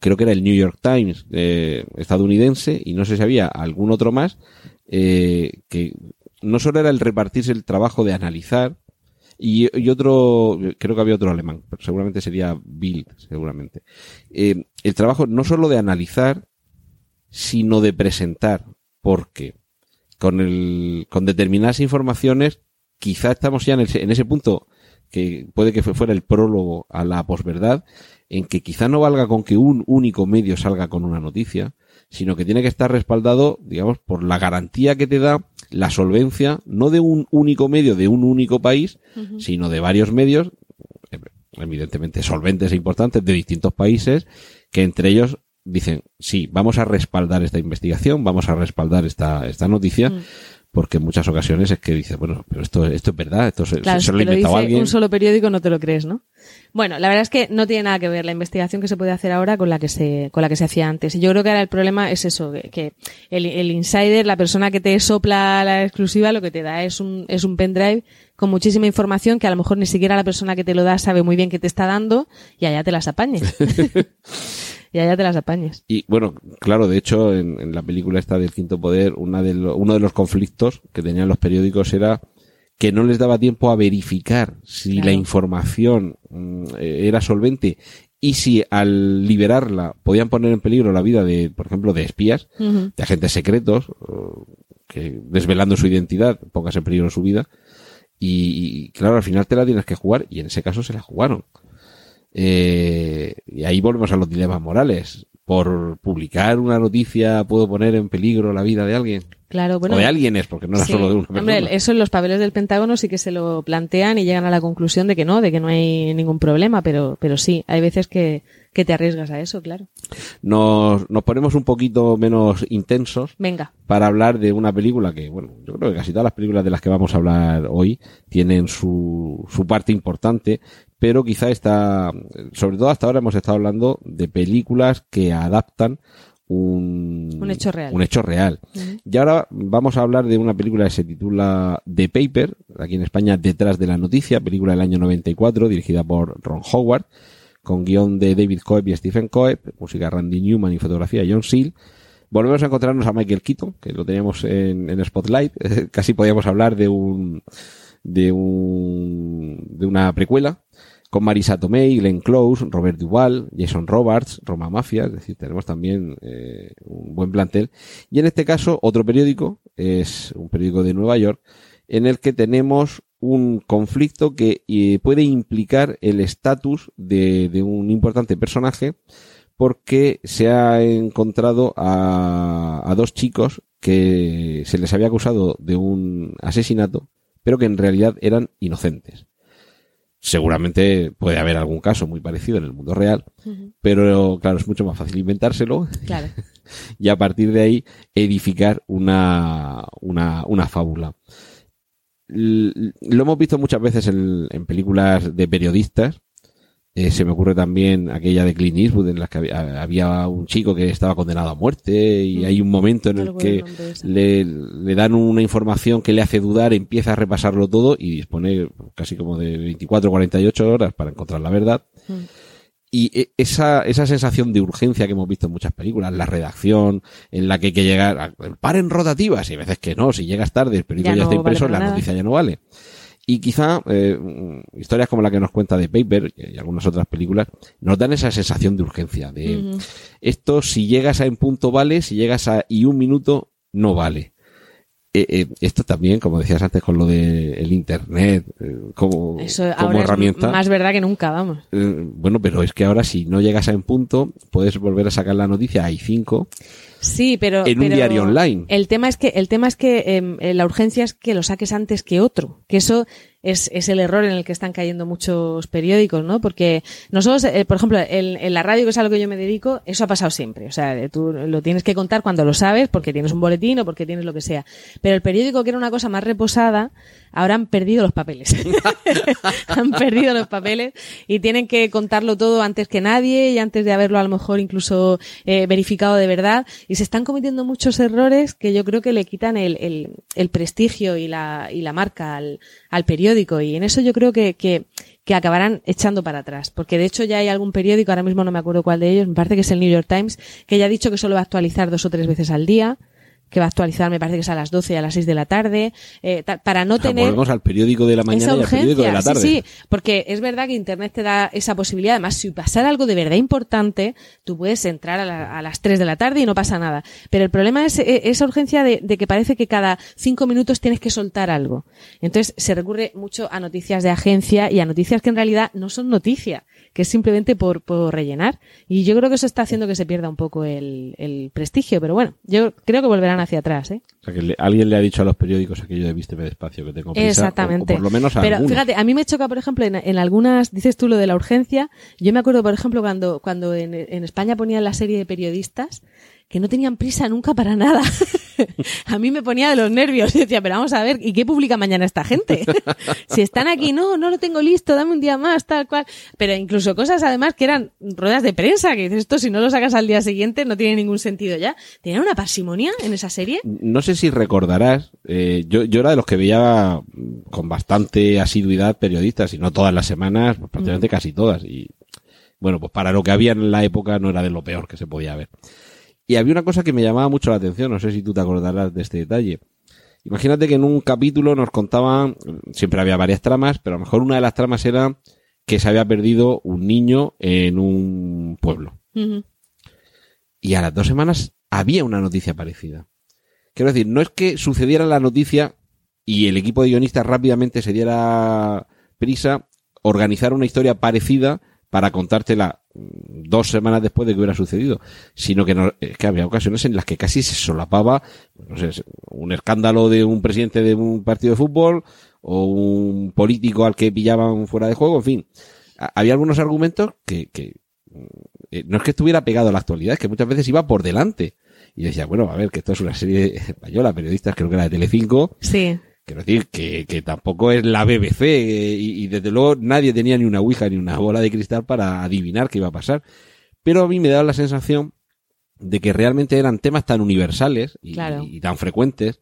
creo que era el New York Times eh, estadounidense, y no sé si había algún otro más, eh, que no solo era el repartirse el trabajo de analizar, y, otro, creo que había otro alemán, pero seguramente sería Bild, seguramente. Eh, el trabajo no solo de analizar, sino de presentar, porque con el, con determinadas informaciones, quizá estamos ya en en ese punto que puede que fuera el prólogo a la posverdad, en que quizá no valga con que un único medio salga con una noticia, sino que tiene que estar respaldado, digamos, por la garantía que te da la solvencia, no de un único medio de un único país, sino de varios medios, eh, evidentemente solventes e importantes de distintos países, que entre ellos dicen, sí, vamos a respaldar esta investigación, vamos a respaldar esta, esta noticia, porque en muchas ocasiones es que dice, bueno, pero esto, esto es verdad, esto se, Claro, se si lo ha te lo inventado dice alguien. un solo periódico no te lo crees, ¿no? Bueno, la verdad es que no tiene nada que ver la investigación que se puede hacer ahora con la que se, con la que se hacía antes. Y yo creo que ahora el problema es eso, que, que el, el insider, la persona que te sopla la exclusiva, lo que te da es un, es un pendrive con muchísima información que a lo mejor ni siquiera la persona que te lo da sabe muy bien qué te está dando y allá te las apañes. y allá te las apañes. Y bueno, claro, de hecho, en, en la película esta del Quinto Poder, una de lo- uno de los conflictos que tenían los periódicos era que no les daba tiempo a verificar si Claro. la información mm, eh, era solvente y si al liberarla podían poner en peligro la vida de, por ejemplo, de espías, de agentes secretos, que desvelando su identidad pongas en peligro su vida. Y, y, claro, al final te la tienes que jugar y en ese caso se la jugaron. Eh, y ahí volvemos a los dilemas morales. por publicar una noticia puedo poner en peligro la vida de alguien. Claro, bueno. o de alguien es, porque no era Sí. solo de una persona. Hombre, eso en los papeles del Pentágono sí que se lo plantean y llegan a la conclusión de que no, de que no hay ningún problema, pero, pero sí, hay veces que, que te arriesgas a eso, claro. Nos, nos ponemos un poquito menos intensos Venga. para hablar de una película que, bueno, yo creo que casi todas las películas de las que vamos a hablar hoy tienen su, su parte importante, pero quizá está, sobre todo hasta ahora hemos estado hablando de películas que adaptan un, Un hecho real. un hecho real. Y ahora vamos a hablar de una película que se titula The Paper, aquí en España Detrás de la Noticia, película del año 94, dirigida por Ron Howard, con guion de David Coeb y Stephen Coeb, música Randy Newman y fotografía John Seal. Volvemos a encontrarnos a Michael Keaton, que lo teníamos en, en Spotlight. Casi podíamos hablar de un, de un, de una precuela con Marisa Tomei, Glenn Close, Robert Duvall, Jason Roberts, Roma Mafia, es decir, tenemos también eh, un buen plantel. Y en este caso, otro periódico, es un periódico de Nueva York, en el que tenemos un conflicto que eh, puede implicar el estatus de, de un importante personaje porque se ha encontrado a, a dos chicos que se les había acusado de un asesinato, pero que en realidad eran inocentes. Seguramente puede haber algún caso muy parecido en el mundo real, pero claro, es mucho más fácil inventárselo Claro. y a partir de ahí edificar una, una, una fábula. L- Lo hemos visto muchas veces en, en películas de periodistas. Eh, se me ocurre también aquella de Clint Eastwood en la que había, había un chico que estaba condenado a muerte y Mm. hay un momento en el que le, le dan una información que le hace dudar, empieza a repasarlo todo y dispone casi como de 24 o 48 horas para encontrar la verdad. Mm. Y e- esa, esa sensación de urgencia que hemos visto en muchas películas, la redacción, en la que hay que llegar, a, paren rotativas, y a veces que no, si llegas tarde, el periódico Ya ya, no está impreso, vale la nada. noticia ya no vale. Y quizá eh, mm, historias como la que nos cuenta de Paper y algunas otras películas nos dan esa sensación de urgencia, de esto si llegas a en punto vale, si llegas a y un minuto no vale. Eh, eh, esto también, como decías antes con lo de el internet, eh, como, Eso como ahora herramienta. es más verdad que nunca, vamos. Eh, bueno, pero es que ahora si no llegas a en punto, puedes volver a sacar la noticia a I5 Sí, pero en un pero diario online. El tema es que el tema es que em, eh, la urgencia es que lo saques antes que otro, que eso es, es el error en el que están cayendo muchos periódicos, ¿no? Porque nosotros, eh, por ejemplo, en, en la radio que es a lo que yo me dedico, eso ha pasado siempre. O sea, eh, tú lo tienes que contar cuando lo sabes, porque tienes un boletín o porque tienes lo que sea. Pero el periódico que era una cosa más reposada, ahora han perdido los papeles. han perdido los papeles y tienen que contarlo todo antes que nadie y antes de haberlo a lo mejor incluso eh, verificado de verdad. Y se están cometiendo muchos errores que yo creo que le quitan el, el, el prestigio y la, y la marca al, al periódico. Y en eso yo creo que, que, que acabarán echando para atrás. Porque de hecho ya hay algún periódico, ahora mismo no me acuerdo cuál de ellos, me parece que es el New York Times, que ya ha dicho que solo va a actualizar dos o tres veces al día que va a actualizar, me parece que es a las 12 y a las 6 de la tarde, eh, para no O sea, tener volvemos al periódico de la mañana y al periódico de la tarde. Sí, sí, porque es verdad que Internet te da esa posibilidad. Además, si pasara algo de verdad importante, tú puedes entrar a, la- a las 3 de la tarde y no pasa nada. Pero el problema es eh, esa urgencia de, de que parece que cada 5 minutos tienes que soltar algo. Entonces, se recurre mucho a noticias de agencia y a noticias que en realidad no son noticia, que es simplemente por, por rellenar. Y yo creo que eso está haciendo que se pierda un poco el, el prestigio. Pero bueno, yo creo que volverán hacia atrás, ¿eh? O sea, que le- alguien le ha dicho a los periódicos aquello de vísteme despacio que tengo prisa. Exactamente. O, o por lo menos a Pero algunos. fíjate, a mí me choca, por ejemplo, en, en algunas, dices tú lo de la urgencia. Yo me acuerdo, por ejemplo, cuando, cuando en, en España ponían la serie de periodistas que no tenían prisa nunca para nada. a mí me ponía de los nervios. Decía, pero vamos a ver, ¿y qué publica mañana esta gente? si están aquí, no, no lo tengo listo, dame un día más, tal cual. Pero incluso cosas además que eran ruedas de prensa, que dices, esto si no lo sacas al día siguiente no tiene ningún sentido ya. Tenían una parsimonia en esa serie. No sé si recordarás, eh, yo, yo era de los que veía mm, con bastante asiduidad periodistas, y no todas las semanas, pues prácticamente casi todas. Y bueno, pues para lo que había en la época no era de lo peor que se podía ver. Y había una cosa que me llamaba mucho la atención, no sé si tú te acordarás de este detalle. Imagínate que en un capítulo nos contaban, siempre había varias tramas, pero a lo mejor una de las tramas era que se había perdido un niño en un pueblo. Y a las dos semanas había una noticia parecida. Quiero decir, no es que sucediera la noticia y el equipo de guionistas rápidamente se diera prisa organizar una historia parecida para contártela dos semanas después de que hubiera sucedido, sino que, no, es que había ocasiones en las que casi se solapaba, no sé, un escándalo de un presidente de un partido de fútbol o un político al que pillaban fuera de juego, en fin. Había algunos argumentos que, que eh, no es que estuviera pegado a la actualidad, es que muchas veces iba por delante. Y decía, bueno, a ver, que esto es una serie española, periodistas, creo que era de Telecinco, Sí. Quiero decir que, que tampoco es la BBC eh, y, y desde luego nadie tenía ni una ouija ni una bola de cristal para adivinar qué iba a pasar. Pero a mí me daba la sensación de que realmente eran temas tan universales y, Claro. y tan frecuentes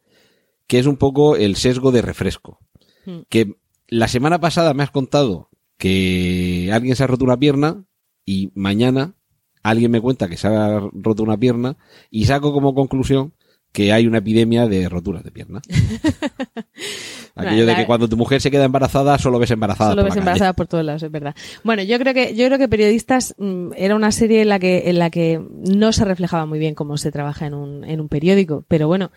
que es un poco el sesgo de refresco. Mm. Que la semana pasada me has contado que alguien se ha roto una pierna y mañana alguien me cuenta que se ha roto una pierna y saco como conclusión que hay una epidemia de roturas de pierna. Aquello de que cuando tu mujer se queda embarazada solo ves embarazada. Solo por ves la calle. embarazada por todos lados, es verdad. Bueno, yo creo que, yo creo que Periodistas mm, era una serie en la que, en la que no se reflejaba muy bien cómo se trabaja en un, en un periódico, pero bueno,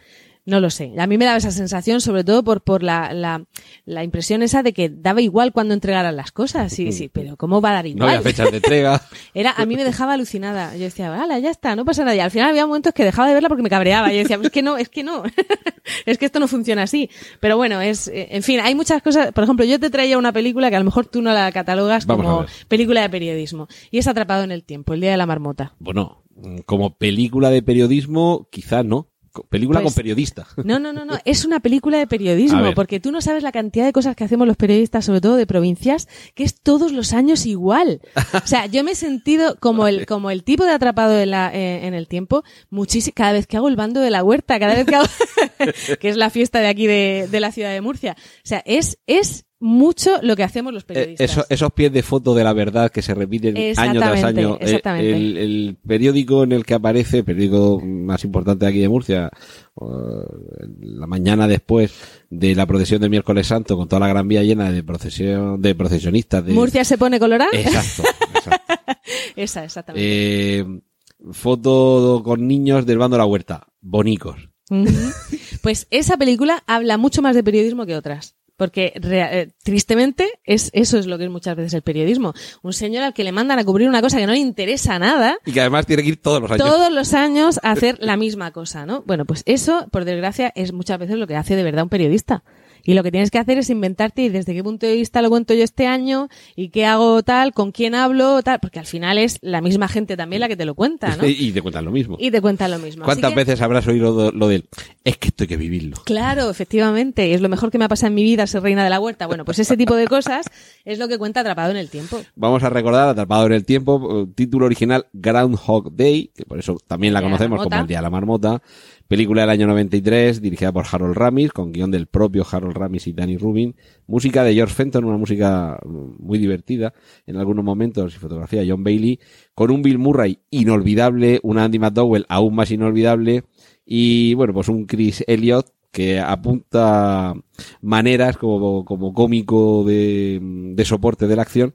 no lo sé. A mí me daba esa sensación, sobre todo por, por la, la, la impresión esa de que daba igual cuando entregaran las cosas. Sí, sí, pero ¿cómo va a dar No igual? había fechas de entrega. Era, a mí me dejaba alucinada. Yo decía, hala, ya está, no pasa nada. Y al final había momentos que dejaba de verla porque me cabreaba. Yo decía, es que no, es que no. es que esto no funciona así. Pero bueno, es, eh, en fin, hay muchas cosas. Por ejemplo, yo te traía una película que a lo mejor tú no la catalogas Vamos como película de periodismo. Y es Atrapado en el tiempo, el día de la marmota. Bueno, como película de periodismo, quizá no. Película Pues- con periodista. No, no, no, no. Es una película de periodismo, porque tú no sabes la cantidad de cosas que hacemos los periodistas, sobre todo de provincias, que es todos los años igual. O sea, yo me he sentido como el, como el tipo de atrapado en, la, eh, en el tiempo, muchísimo, cada vez que hago el bando de la huerta, cada vez que hago, que es la fiesta de aquí de, de la ciudad de Murcia. O sea, es, es mucho lo que hacemos los Eh, periodistas. eso- esos pies de foto de la verdad que se repiten año tras Exactamente, año. Eh, exactamente. El, el periódico en el que aparece, el periódico más importante de aquí de Murcia, o, la mañana después de la procesión del miércoles santo, con toda la gran vía llena de procesión, de procesionistas. De... Murcia se pone colorada. Exacto, exacto. Esa, exactamente. Eh, foto con niños del bando de la huerta. Bonicos. Pues esa película habla mucho más de periodismo que otras. Porque eh, tristemente es, eso es lo que es muchas veces el periodismo. Un señor al que le mandan a cubrir una cosa que no le interesa nada, Y que además tiene que ir todos los años. todos los años a hacer la misma cosa, ¿no? Bueno, pues eso, por desgracia, es muchas veces lo que hace de verdad un periodista. Y lo que tienes que hacer es inventarte y desde qué punto de vista lo cuento yo este año y qué hago tal, con quién hablo, tal, porque al final es la misma gente también la que te lo cuenta, ¿no? y te cuentan lo mismo. Y te cuentan lo mismo. ¿Cuántas que- veces habrás oído lo, del es que esto hay que vivirlo? Claro, efectivamente. Es lo mejor que me ha pasado en mi vida ser reina de la huerta. Bueno, pues ese tipo de cosas es lo que cuenta Atrapado en el Tiempo. Vamos a recordar Atrapado en el Tiempo, título original Groundhog Day, que por eso también la conocemos como El Día de la Marmota. Película del año 93, dirigida por Harold Ramis, con guion del propio Harold Ramis y Danny Rubin. Música de George Fenton, una música mm, muy divertida en algunos momentos, y fotografía de John Bailey, con un Bill Murray inolvidable, una Andy McDowell aún más inolvidable, y bueno, pues un Chris Elliott que apunta maneras como, como cómico de, de soporte de la acción,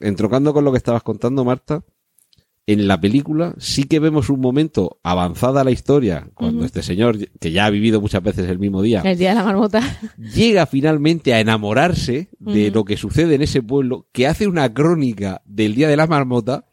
Entrocando con lo que estabas contando, Marta, en la película sí que vemos un momento avanzada la historia, cuando este señor, que ya ha vivido muchas veces el mismo día, El Día de la Marmota. llega finalmente a enamorarse de lo que sucede en ese pueblo, que hace una crónica del Día de la Marmota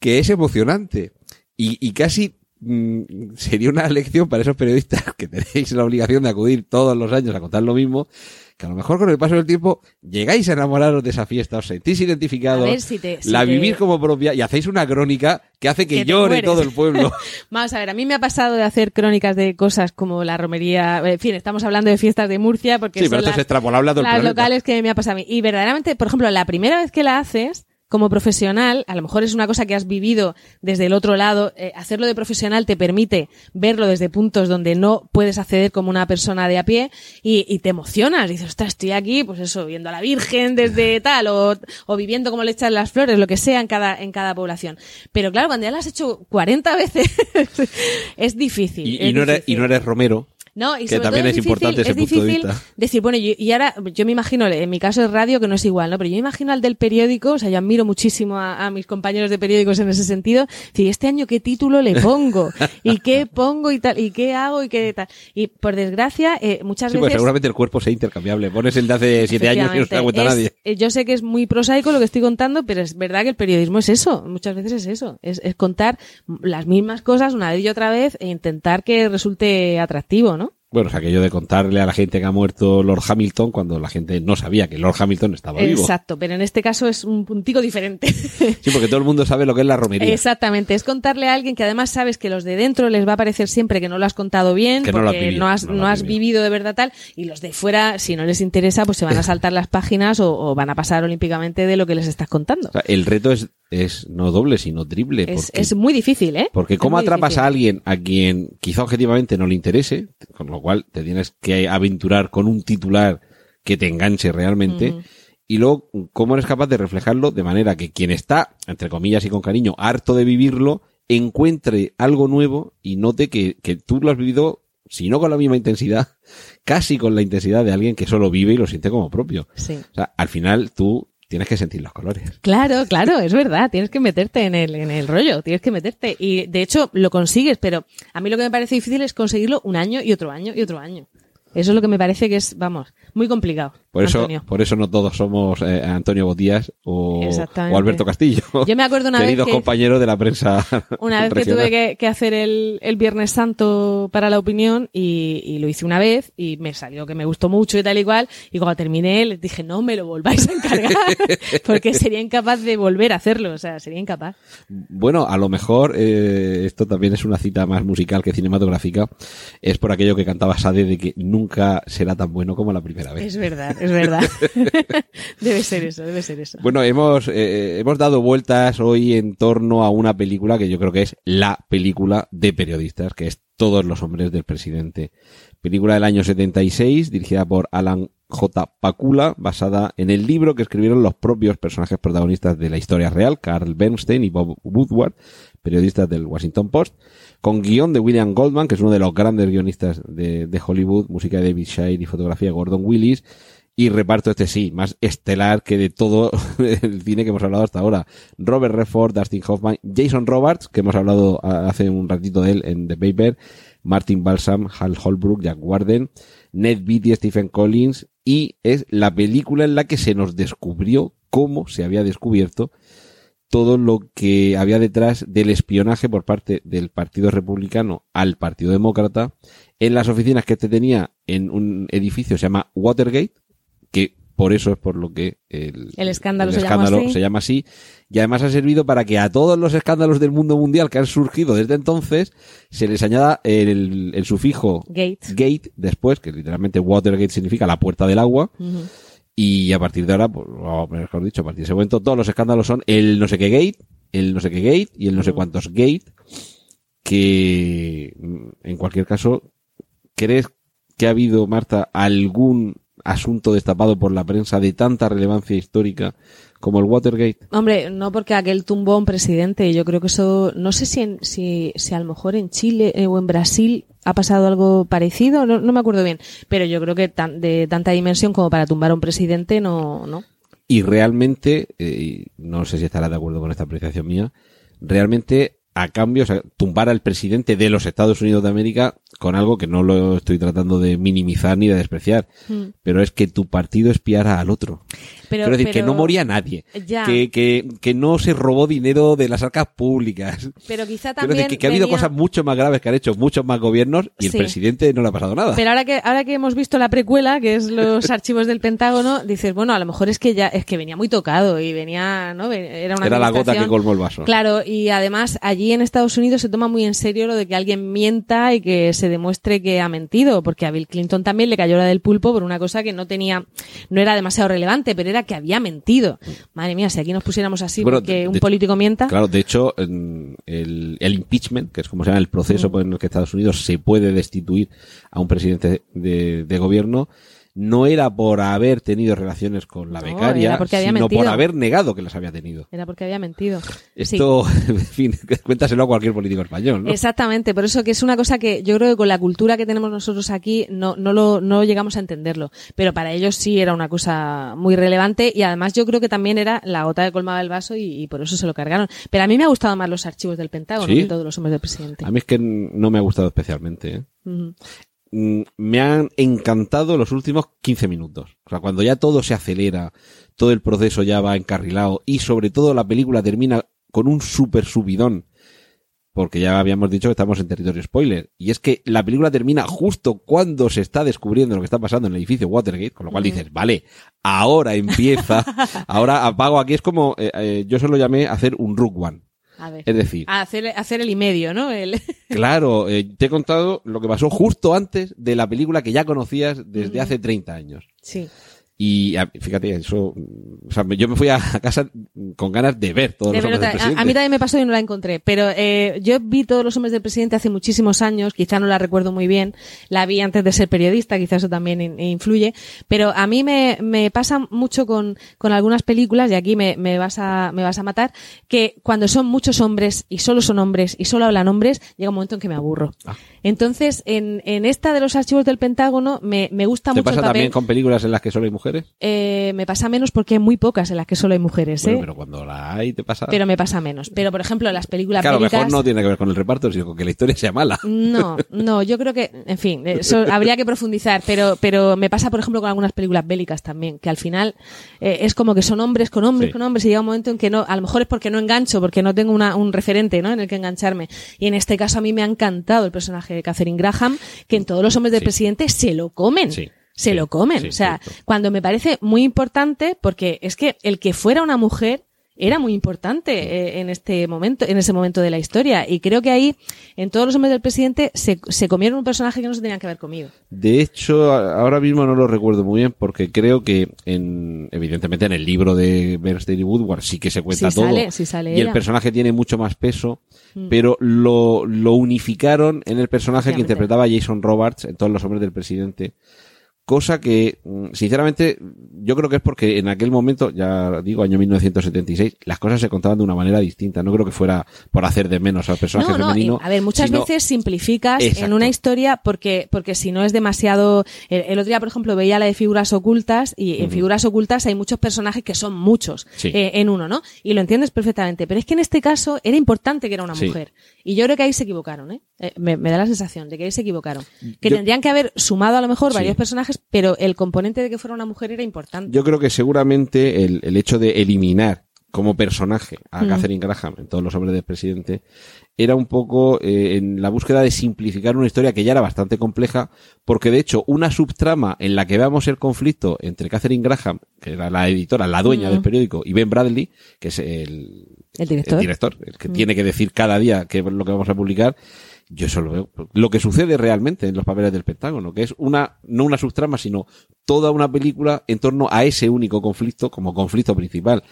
que es emocionante. Y, y casi mm, sería una lección para esos periodistas que tenéis la obligación de acudir todos los años a contar lo mismo, que a lo mejor con el paso del tiempo llegáis a enamoraros de esa fiesta, os sentís identificados, A ver si te- si la te- vivís como propia y hacéis una crónica que hace que, Que llore todo el pueblo. Vamos a ver, a mí me ha pasado de hacer crónicas de cosas como la romería. En fin, estamos hablando de fiestas de Murcia porque Sí, son pero esto las, es extrapolable a todo el las locales que me ha pasado a mí. Y verdaderamente, por ejemplo, la primera vez que la haces, como profesional, a lo mejor es una cosa que has vivido desde el otro lado, eh, hacerlo de profesional te permite verlo desde puntos donde no puedes acceder como una persona de a pie y, y te emocionas. Dices, ostras, estoy aquí, pues eso, viendo a la Virgen desde tal, o, o viviendo como le echan las flores, lo que sea en cada, en cada población. Pero claro, cuando ya lo has hecho 40 veces, es difícil. Y, es y no eres, y no eres Romero. No, y que sobre también todo es difícil- importante ese es punto de difícil vista. Decir, bueno, yo- y ahora yo me imagino, en mi caso es radio, que no es igual, ¿no? Pero yo me imagino al del periódico, o sea, yo admiro muchísimo a, a mis compañeros de periódicos en ese sentido. Decir, este año qué título le pongo, y qué pongo y tal, y qué hago y qué tal. Y por desgracia, eh, muchas Sí, pues veces. seguramente el cuerpo sea intercambiable. Pones el de hace siete años y no se Efectivamente. nadie. Eh, Yo sé que es muy prosaico lo que estoy contando, pero es verdad que el periodismo es eso. Muchas veces es eso. Es, es contar las mismas cosas una vez y otra vez e intentar que resulte atractivo, ¿no? Bueno, o sea, aquello de contarle a la gente que ha muerto Lord Hamilton cuando la gente no sabía que Lord Hamilton estaba vivo. Exacto, pero en este caso es un puntico diferente. Sí, porque todo el mundo sabe lo que es la romería. Exactamente, es contarle a alguien que además sabes que los de dentro les va a parecer siempre que no lo has contado bien, Que no lo has porque vivido, has, no no has has vivido. vivido de verdad tal, y los de fuera, si no les interesa, pues se van a saltar las páginas o, o van a pasar olímpicamente de lo que les estás contando. O sea, el reto es, es no doble, sino triple. Es, porque- es muy difícil, ¿eh? Porque cómo atrapas difícil. a alguien a quien quizá objetivamente no le interese, con lo cual te tienes que aventurar con un titular que te enganche realmente, y luego cómo eres capaz de reflejarlo de manera que quien está, entre comillas y con cariño, harto de vivirlo, encuentre algo nuevo y note que, que tú lo has vivido, si no con la misma intensidad, casi con la intensidad de alguien que solo vive y lo siente como propio. Sí. O sea, al final tú tienes que sentir los colores. Claro, claro, es verdad, tienes que meterte en el, en el rollo, tienes que meterte. Y de hecho lo consigues, pero a mí lo que me parece difícil es conseguirlo un año y otro año y otro año. Eso es lo que me parece que es, vamos, muy complicado. Por eso, Antonio. por eso no todos somos eh, Antonio Botías o, Alberto Castillo. Yo me acuerdo una vez queridos que- compañeros de la prensa. Una vez que tuve que, que hacer el, el Viernes Santo para la opinión y, y lo hice una vez y me salió que me gustó mucho y tal y cual y cuando terminé les dije no me lo volváis a encargar porque sería incapaz de volver a hacerlo, o sea, sería incapaz. Bueno, a lo mejor eh, esto también es una cita más musical que cinematográfica. Es por aquello que cantaba Sade de que nunca será tan bueno como la primera vez. Es verdad, es verdad. debe ser eso, debe ser eso. Bueno, hemos, eh, hemos dado vueltas hoy en torno a una película que yo creo que es la película de periodistas, que es Todos los hombres del presidente. Película del año 76, dirigida por Alan J. Pakula, basada en el libro que escribieron los propios personajes protagonistas de la historia real, Carl Bernstein y Bob Woodward, periodistas del Washington Post, con guion de William Goldman, que es uno de los grandes guionistas de, Hollywood, música de David Shire y fotografía de Gordon Willis, y reparto este sí, más estelar que de todo el cine que hemos hablado hasta ahora. Robert Redford, Dustin Hoffman, Jason Roberts, que hemos hablado hace un ratito de él en The Paper, Martin Balsam, Hal Holbrook, Jack Warden, Ned Beatty, Stephen Collins, y es la película en la que se nos descubrió cómo se había descubierto todo lo que había detrás del espionaje por parte del Partido Republicano al Partido Demócrata en las oficinas que este tenía en un edificio que se llama Watergate, que por eso es por lo que el, El escándalo el se llama escándalo así. se llama así. Y además ha servido para que a todos los escándalos del mundo mundial que han surgido desde entonces se les añada el, el sufijo Gate. gate después, que literalmente Watergate significa la puerta del agua. Y a partir de ahora, pues, o mejor dicho, a partir de ese momento, todos los escándalos son el no sé qué gate, el no sé qué gate y el no sé cuántos gate, que mm, en cualquier caso, ¿crees que ha habido, Marta, algún asunto destapado por la prensa de tanta relevancia histórica como el Watergate? Hombre, no porque aquel tumbó a un presidente. Yo creo que eso, no sé si, en- si, si a lo mejor en Chile eh, o en Brasil ha pasado algo parecido, no, no me acuerdo bien. Pero yo creo que tan- de tanta dimensión como para tumbar a un presidente, no, no. Y realmente, eh, no sé si estará de acuerdo con esta apreciación mía, realmente a cambio, o sea, tumbar al presidente de los Estados Unidos de América con algo que no lo estoy tratando de minimizar ni de despreciar, Mm. pero es que tu partido espiara al otro. Pero, Quiero decir, que no moría nadie, Ya. que, que, que no se robó dinero de las arcas públicas. Pero quizá también. decir, que, que ha habido cosas mucho más graves que han hecho muchos más gobiernos y el presidente no le ha pasado nada. Pero ahora que, ahora que hemos visto la precuela, que es los archivos del Pentágono, dices, bueno, a lo mejor es que ya, es que venía muy tocado y venía, ¿no? Era una Era la gota que colmó el vaso. Claro, y además allí en Estados Unidos se toma muy en serio lo de que alguien mienta y que se demuestre que ha mentido, porque a Bill Clinton también le cayó la del pulpo por una cosa que no tenía, no era demasiado relevante, pero era que había mentido. Madre mía, si aquí nos pusiéramos así Bueno, porque de- un de- político mienta. Claro, de hecho, el, el impeachment, que es como se llama el proceso por el que Estados Unidos se puede destituir a un presidente de, de gobierno, no era por haber tenido relaciones con la No, becaria, sino por mentido. haber negado que las había tenido. Era porque había mentido. Sí. Esto, en fin, cuéntaselo a cualquier político español, ¿no? Exactamente, por eso que es una cosa que yo creo que con la cultura que tenemos nosotros aquí no, no, lo, no llegamos a entenderlo, pero para ellos sí era una cosa muy relevante y además yo creo que también era la gota que colmaba el vaso y, y por eso se lo cargaron. Pero a mí me ha gustado más los archivos del Pentágono ¿Sí? que todos los hombres del presidente. A mí es que no me ha gustado especialmente, ¿eh? Me han encantado los últimos 15 minutos. O sea, cuando ya todo se acelera, todo el proceso ya va encarrilado y sobre todo la película termina con un super subidón. Porque ya habíamos dicho que estamos en territorio spoiler. Y es que la película termina justo cuando se está descubriendo lo que está pasando en el edificio Watergate, con lo cual dices, vale, ahora empieza, ahora apago aquí. Es como, eh, eh, yo se lo llamé hacer un Rook One. A ver. Es decir, A hacer, hacer el y medio, ¿no? El... Claro, eh, te he contado lo que pasó justo antes de la película que ya conocías desde hace 30 años. Sí. Y a- fíjate, eso, o sea, yo me fui a, casa con ganas de ver todos De los ver hombres otra- del a, a mí también me pasó y no la encontré, pero eh, yo vi todos los hombres del presidente hace muchísimos años, quizá no la recuerdo muy bien, la vi antes de ser periodista, quizá eso también in- influye, pero a mí me, me pasa mucho con, con algunas películas, y aquí me, me, vas a, me vas a matar, que cuando son muchos hombres y solo son hombres y solo hablan hombres, llega un momento en que me aburro. Ah. Entonces, en, en esta de los archivos del Pentágono me, me gusta ¿Te mucho pasa el papel. también con películas en las que solo hay mujeres? Eh, me pasa menos porque hay muy pocas en las que solo hay mujeres, Bueno, ¿eh? pero cuando la hay te pasa... pero me pasa menos. Pero, por ejemplo, las películas bélicas... mejor no tiene que ver con el reparto, sino con que la historia sea mala. No, no, yo creo que, en fin, eso habría que profundizar, pero, pero me pasa, por ejemplo, con algunas películas bélicas también, que al final eh, es como que son hombres con hombres Sí. con hombres y llega un momento en que no, a lo mejor es porque no engancho, porque no tengo una, un referente, ¿no? En el que engancharme. Y en este caso a mí me ha encantado el personaje de Catherine Graham, que en todos los hombres del Sí. presidente se lo comen. Sí. Se Sí. lo comen. Sí, o sea, cierto. cuando me parece muy importante, porque es que el que fuera una mujer era muy importante eh, en este momento, en ese momento de la historia. Y creo que ahí, en todos los hombres del presidente, se, se comieron un personaje que no se tenían que haber comido. De hecho, ahora mismo no lo recuerdo muy bien porque creo que en, evidentemente en el libro de Bernstein y Woodward sí que se cuenta Sí todo. sale- sí sale y el ella. Mm. personaje tiene mucho más peso, pero lo, lo unificaron en el personaje que interpretaba Jason Roberts en todos los hombres del presidente. Cosa que, mm, sinceramente, yo creo que es porque en aquel momento, ya digo, año 1976, las cosas se contaban de una manera distinta. No creo que fuera por hacer de menos al personaje No, no, femenino. a ver, muchas sino- veces simplificas en una historia porque, porque si no es demasiado. El, el otro día, por ejemplo, veía la de figuras ocultas y en figuras ocultas hay muchos personajes que son muchos Sí. eh, en uno, ¿no? Y lo entiendes perfectamente. Pero es que en este caso era importante que era una Sí. mujer. Y yo creo que ahí se equivocaron, ¿eh? Eh, me, me da la sensación de que ahí se equivocaron. Que Yo- tendrían que haber sumado a lo mejor Sí. varios personajes, pero el componente de que fuera una mujer era importante. Yo creo que seguramente el, el hecho de eliminar como personaje a Mm. Catherine Graham en todos los hombres del presidente era un poco eh, en la búsqueda de simplificar una historia que ya era bastante compleja, porque de hecho una subtrama en la que veamos el conflicto entre Catherine Graham, que era la editora, la dueña Mm. del periódico, y Ben Bradley, que es el, El director. el director, el que Mm. tiene que decir cada día qué es lo que vamos a publicar, yo eso lo veo. Lo que sucede realmente en los papeles del Pentágono, que es una, no una subtrama, sino toda una película en torno a ese único conflicto como conflicto principal.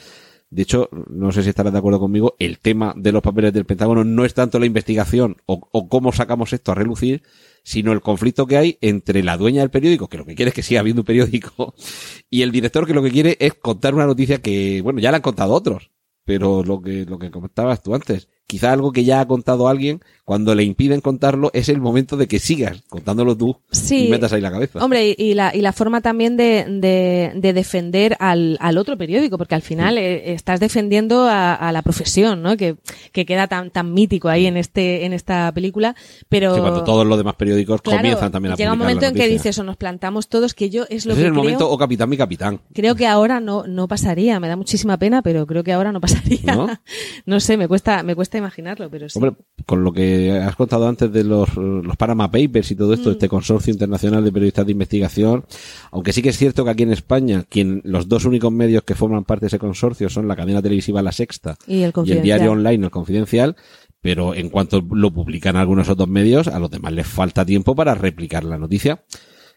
De hecho, no sé si estarás de acuerdo conmigo, el tema de los papeles del Pentágono no es tanto la investigación o, o cómo sacamos esto a relucir, sino el conflicto que hay entre la dueña del periódico, que lo que quiere es que siga habiendo un periódico, y el director que lo que quiere es contar una noticia que, bueno, ya la han contado otros, pero lo que, lo que comentabas tú antes, quizá algo que ya ha contado alguien, cuando le impiden contarlo, es el momento de que sigas contándolo tú Sí. y metas ahí la cabeza. Hombre, y, la, y la forma también de, de, de defender al, al otro periódico, porque al final eh, estás defendiendo a, a la profesión, ¿no? Que, que queda tan, tan mítico ahí en este, en esta película, pero. Cuando todos los demás periódicos claro, comienzan también a llega un momento en que dices, o nos plantamos todos, que yo es lo Ese que es el creo, momento, o capitán mi capitán. creo que ahora no, no pasaría. Me da muchísima pena, pero creo que ahora no pasaría. ¿No? No sé, me cuesta, me cuesta imaginarlo, pero sí. Hombre, con lo que has contado antes de los, los Panama Papers y todo Mm. esto, este consorcio internacional de periodistas de investigación, aunque sí que es cierto que aquí en España, quien, los dos únicos medios que forman parte de ese consorcio son la cadena televisiva La Sexta Y el y el Confidencial. diario online El Confidencial, pero en cuanto lo publican algunos otros medios, a los demás les falta tiempo para replicar la noticia.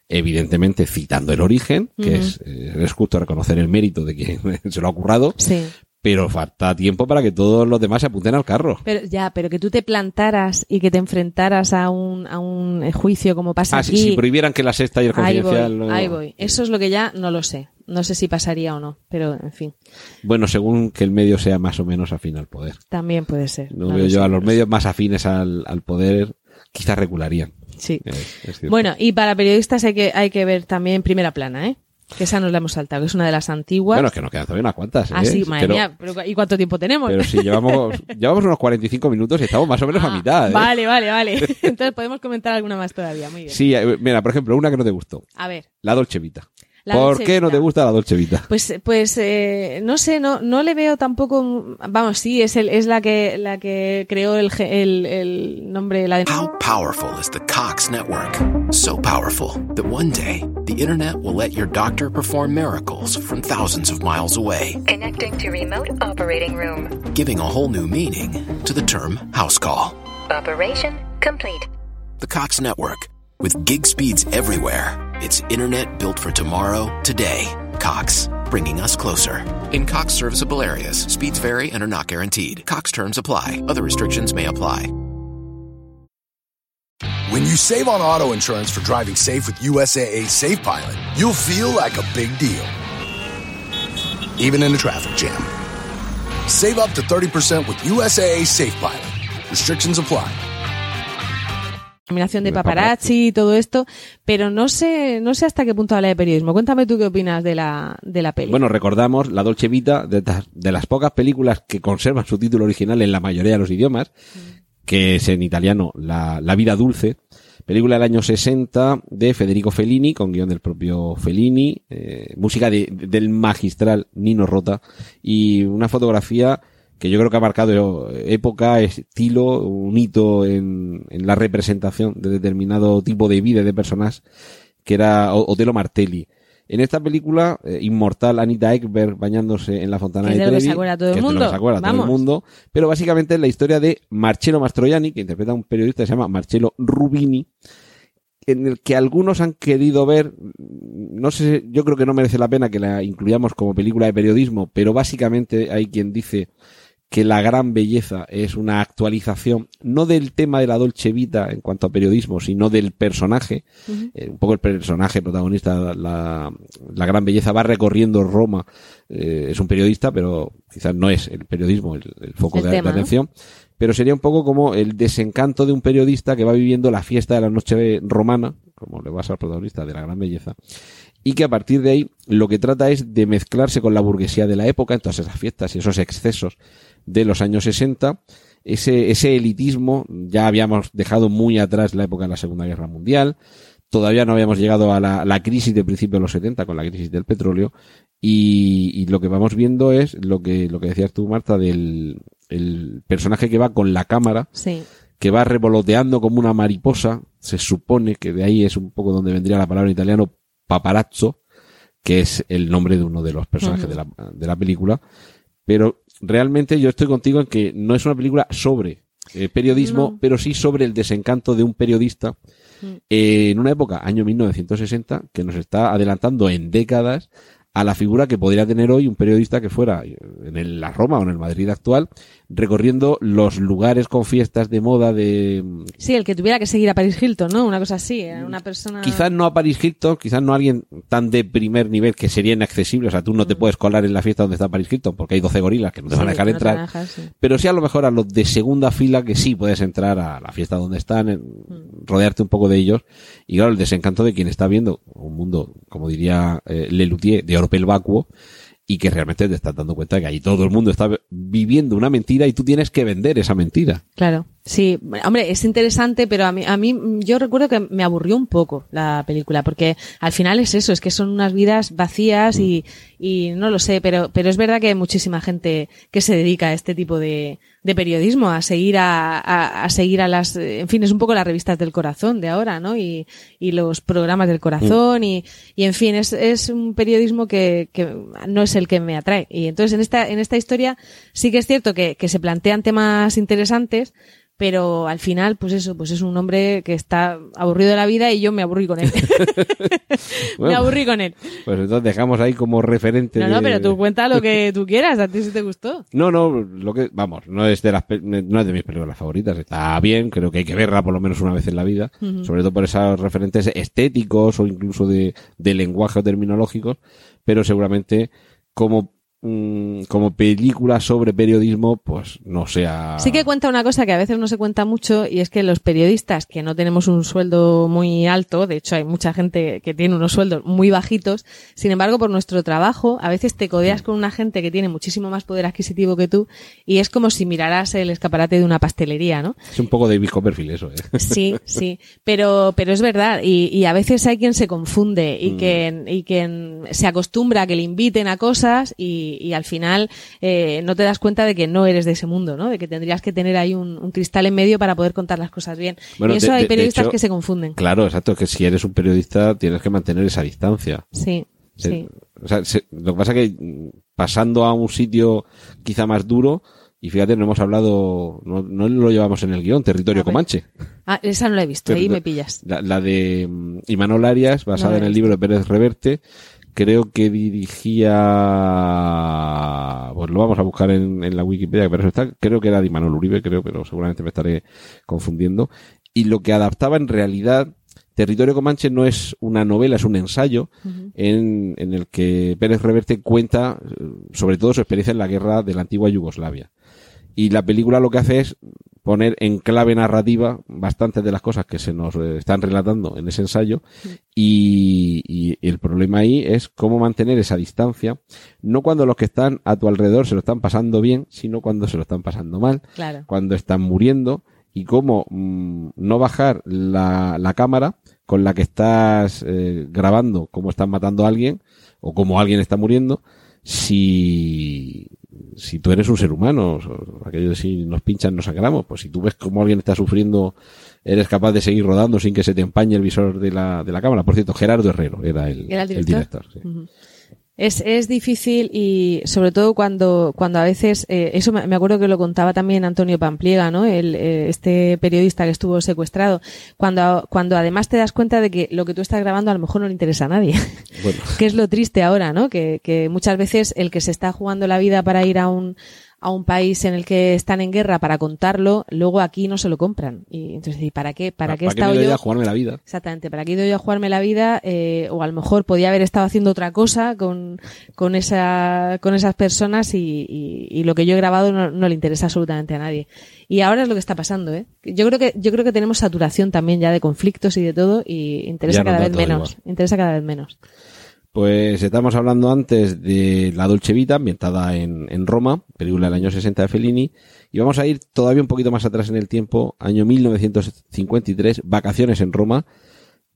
evidentemente citando el origen, que es, eh, es justo reconocer el mérito de quien se lo ha currado, Sí. Pero falta tiempo para que todos los demás se apunten al carro. Pero ya, pero que tú te plantaras y que te enfrentaras a un, a un juicio como pasa Ah, aquí. si prohibieran que la sexta y el ahí voy, confidencial... ahí voy. Eso es lo que ya no lo sé. No sé si pasaría o no, pero en fin, Bueno, según que el medio sea más o menos afín al poder. también puede ser. No, No veo yo a los medios más afines al, al poder, quizás regularían. Sí. Es- es cierto. Bueno, y para periodistas hay que, hay que ver también primera plana, ¿eh? Que esa nos la hemos saltado, que es una de las antiguas. Bueno, es que nos quedan todavía unas cuantas. ¿eh? ah, sí, madre pero, mía, pero ¿y cuánto tiempo tenemos? pero si llevamos, llevamos unos 45 minutos y estamos más o menos a Ah, mitad. ¿eh? Vale, vale, vale. Entonces podemos comentar alguna más todavía, muy bien. Sí, eh, mira, por ejemplo, una que no te gustó. A ver. La Dolce Vita. La ¿Por qué no te gusta la Dolce Vita? Pues, pues eh, no sé, no, no le veo tampoco. Vamos, sí, es el, es la que, la que creó el, ge- el, el nombre, la de. How powerful is the Cox network? So powerful that one day the internet will let your doctor perform miracles from thousands of miles away, Connecting to remote operating room. giving a whole new meaning to the term house call. Operation complete. The Cox network. With gig speeds everywhere, it's internet built for tomorrow, today. Cox, bringing us closer. In Cox serviceable areas, speeds vary and are not guaranteed. Cox terms apply, other restrictions may apply. When you save on auto insurance for driving safe with USAA Safe Pilot, you'll feel like a big deal, even in a traffic jam. Save up to 30% with USAA Safe Pilot. Restrictions apply. De paparazzi y todo esto, pero no sé, no sé hasta qué punto habla de periodismo. Cuéntame tú qué opinas de la, de la peli. Bueno, recordamos la Dolce Vita, de, las pocas películas que conservan su título original en la mayoría de los idiomas, que es en italiano La, La vida dulce, película del año 60 de Federico Fellini, con guion del propio Fellini, eh, música de- del magistral Nino Rota y una fotografía que yo creo que ha marcado época, estilo, un hito en, en la representación de determinado tipo de vida de personas, que era Otelo Martelli. En esta película, eh, inmortal Anita Ekberg bañándose en la fontana de lo que Trevi, se acuerda todo el mundo. que se acuerda todo el mundo, pero básicamente es la historia de Marcello Mastroianni, que interpreta a un periodista que se llama Marcello Rubini, en el que algunos han querido ver, no sé, yo creo que no merece la pena que la incluyamos como película de periodismo, pero básicamente hay quien dice que la gran belleza es una actualización, no del tema de la Dolce Vita en cuanto a periodismo, sino del personaje. Eh, un poco el personaje protagonista, la, la gran belleza va recorriendo Roma, eh, es un periodista, pero quizás no es el periodismo el, el foco El de, atención. Pero sería un poco como el desencanto de un periodista que va viviendo la fiesta de la noche romana, como le pasa al protagonista de la gran belleza, y que a partir de ahí lo que trata es de mezclarse con la burguesía de la época en todas esas fiestas y esos excesos de los años 60. Ese, ese elitismo ya habíamos dejado muy atrás la época de la Segunda Guerra Mundial. Todavía no habíamos llegado a la, la crisis de principios de los 70 con la crisis del petróleo. Y, y lo que vamos viendo es lo que, lo que decías tú, Marta, del el personaje que va con la cámara Sí. que va revoloteando como una mariposa. Se supone que de ahí es un poco donde vendría la palabra en italiano paparazzo, que es el nombre de uno de los personajes de, la, de la película. Pero realmente yo estoy contigo en que no es una película sobre eh, periodismo, No. pero sí sobre el desencanto de un periodista Mm. eh, en una época, año 1960, que nos está adelantando en décadas a la figura que podría tener hoy un periodista que fuera eh, en el- la Roma o en el Madrid actual, recorriendo los lugares con fiestas de moda de Sí, el que tuviera que seguir a Paris Hilton, ¿no? Una cosa así, era una persona... quizás no a Paris Hilton, quizás no a alguien tan de primer nivel que sería inaccesible, o sea, tú no te puedes colar en la fiesta donde está Paris Hilton porque hay 12 gorilas que no te Mm. Sí, van a dejar no entrar, a dejar, sí. pero sí a lo mejor a los de segunda fila que sí puedes entrar a la fiesta donde están, Mm. rodearte un poco de ellos y claro, el desencanto de quien está viendo un mundo, como diría eh, Lelutier, de oropel vacuo y que realmente te estás dando cuenta de que ahí todo el mundo está viviendo una mentira y tú tienes que vender esa mentira. Claro, sí, hombre, es interesante, pero a mí, a mí, mm, yo recuerdo que me aburrió un poco la película, porque al final es eso, es que son unas vidas vacías y, y no lo sé, pero, pero es verdad que hay muchísima gente que se dedica a este tipo de, de periodismo, a seguir a, a, a seguir a las, en fin, es un poco las revistas del corazón de ahora, ¿no? Y, y los programas del corazón y, y en fin, es, es un periodismo que, que no es el que me atrae. Y entonces en esta, en esta historia sí que es cierto que, que se plantean temas interesantes, pero al final, pues eso, pues es un hombre que está aburrido de la vida y yo me aburrí con él. me aburrí con él. Pues entonces dejamos ahí como referente. No, de- no, pero tú cuenta lo que tú quieras, a ti si te gustó. No, no, lo que, vamos, no es de las, no es de mis películas favoritas. Está bien, creo que hay que verla por lo menos una vez en la vida. Sobre todo por esos referentes estéticos o incluso de, de lenguaje o terminológicos. Pero seguramente como, mm, como película sobre periodismo, pues no sea. Sí que cuenta una cosa que a veces no se cuenta mucho y es que los periodistas que no tenemos un sueldo muy alto, de hecho hay mucha gente que tiene unos sueldos muy bajitos, sin embargo por nuestro trabajo a veces te codeas con una gente que tiene muchísimo más poder adquisitivo que tú y es como si miraras el escaparate de una pastelería, ¿no? Es un poco David Copperfield eso, ¿eh? Sí, sí, pero, pero es verdad y, y a veces hay quien se confunde y Mm. que, y que se acostumbra a que le inviten a cosas y, y al final eh, no te das cuenta de que no eres de ese mundo, ¿no? De que tendrías que tener ahí un, un cristal en medio para poder contar las cosas bien. Bueno, y eso de- hay periodistas hecho- que se confunden. Claro, exacto, que si eres un periodista tienes que mantener esa distancia. Sí, Se- sí. O sea, se- lo que pasa es que mm, pasando a un sitio quizá más duro, y fíjate, no hemos hablado, no, no lo llevamos en el guion, Territorio. Comanche. Ah, esa no la he visto, ahí me pillas. La, la de mm, Imanol Arias, basada No en el libro de Pérez Reverte, creo que dirigía, pues lo vamos a buscar en, en la Wikipedia, pero eso está, creo que era de Imanol Uribe, creo, pero seguramente me estaré confundiendo. Y lo que adaptaba en realidad, Territorio Comanche no es una novela, es un ensayo en, en el que Pérez Reverte cuenta eh, sobre todo su experiencia en la guerra de la antigua Yugoslavia. Y la película lo que hace es poner en clave narrativa bastantes de las cosas que se nos eh, están relatando en ese ensayo y, y el problema ahí es cómo mantener esa distancia, no cuando los que están a tu alrededor se lo están pasando bien, sino cuando se lo están pasando mal, Claro. cuando están muriendo y cómo mm, no bajar la, la cámara con la que estás eh, grabando cómo están matando a alguien o cómo alguien está muriendo si si tú eres un ser humano, aquello de si nos pinchan nos sangramos, pues si tú ves cómo alguien está sufriendo, eres capaz de seguir rodando sin que se te empañe el visor de la, de la cámara. Por cierto, Gerardo Herrero era el, ¿Era el director? director, sí. Ujú. Es, es difícil y sobre todo cuando, cuando a veces, eh, eso me, me acuerdo que lo contaba también Antonio Pampliega, ¿no? El, eh, este periodista que estuvo secuestrado, cuando, cuando además te das cuenta de que lo que tú estás grabando a lo mejor no le interesa a nadie. Bueno, que es lo triste ahora, ¿no? Que, que muchas veces el que se está jugando la vida para ir a un, a un país en el que están en guerra para contarlo, luego aquí no se lo compran. Y entonces, ¿y ¿para qué? ¿Para, qué he ¿para qué estado me doy yo? a jugarme la vida? Exactamente, ¿para qué he ido yo a jugarme la vida? Eh, o a lo mejor podía haber estado haciendo otra cosa con, con, esa, con esas personas y, y, y lo que yo he grabado no, no le interesa absolutamente a nadie. Y ahora es lo que está pasando, ¿eh? Yo creo que, yo creo que tenemos saturación también ya de conflictos y de todo y interesa Ya cada da vez menos. igual. Interesa cada vez menos. Pues estamos hablando antes de La Dolce Vita, ambientada en, en Roma, película del año 60 de Fellini, y vamos a ir todavía un poquito más atrás en el tiempo, año 1953, Vacaciones en Roma,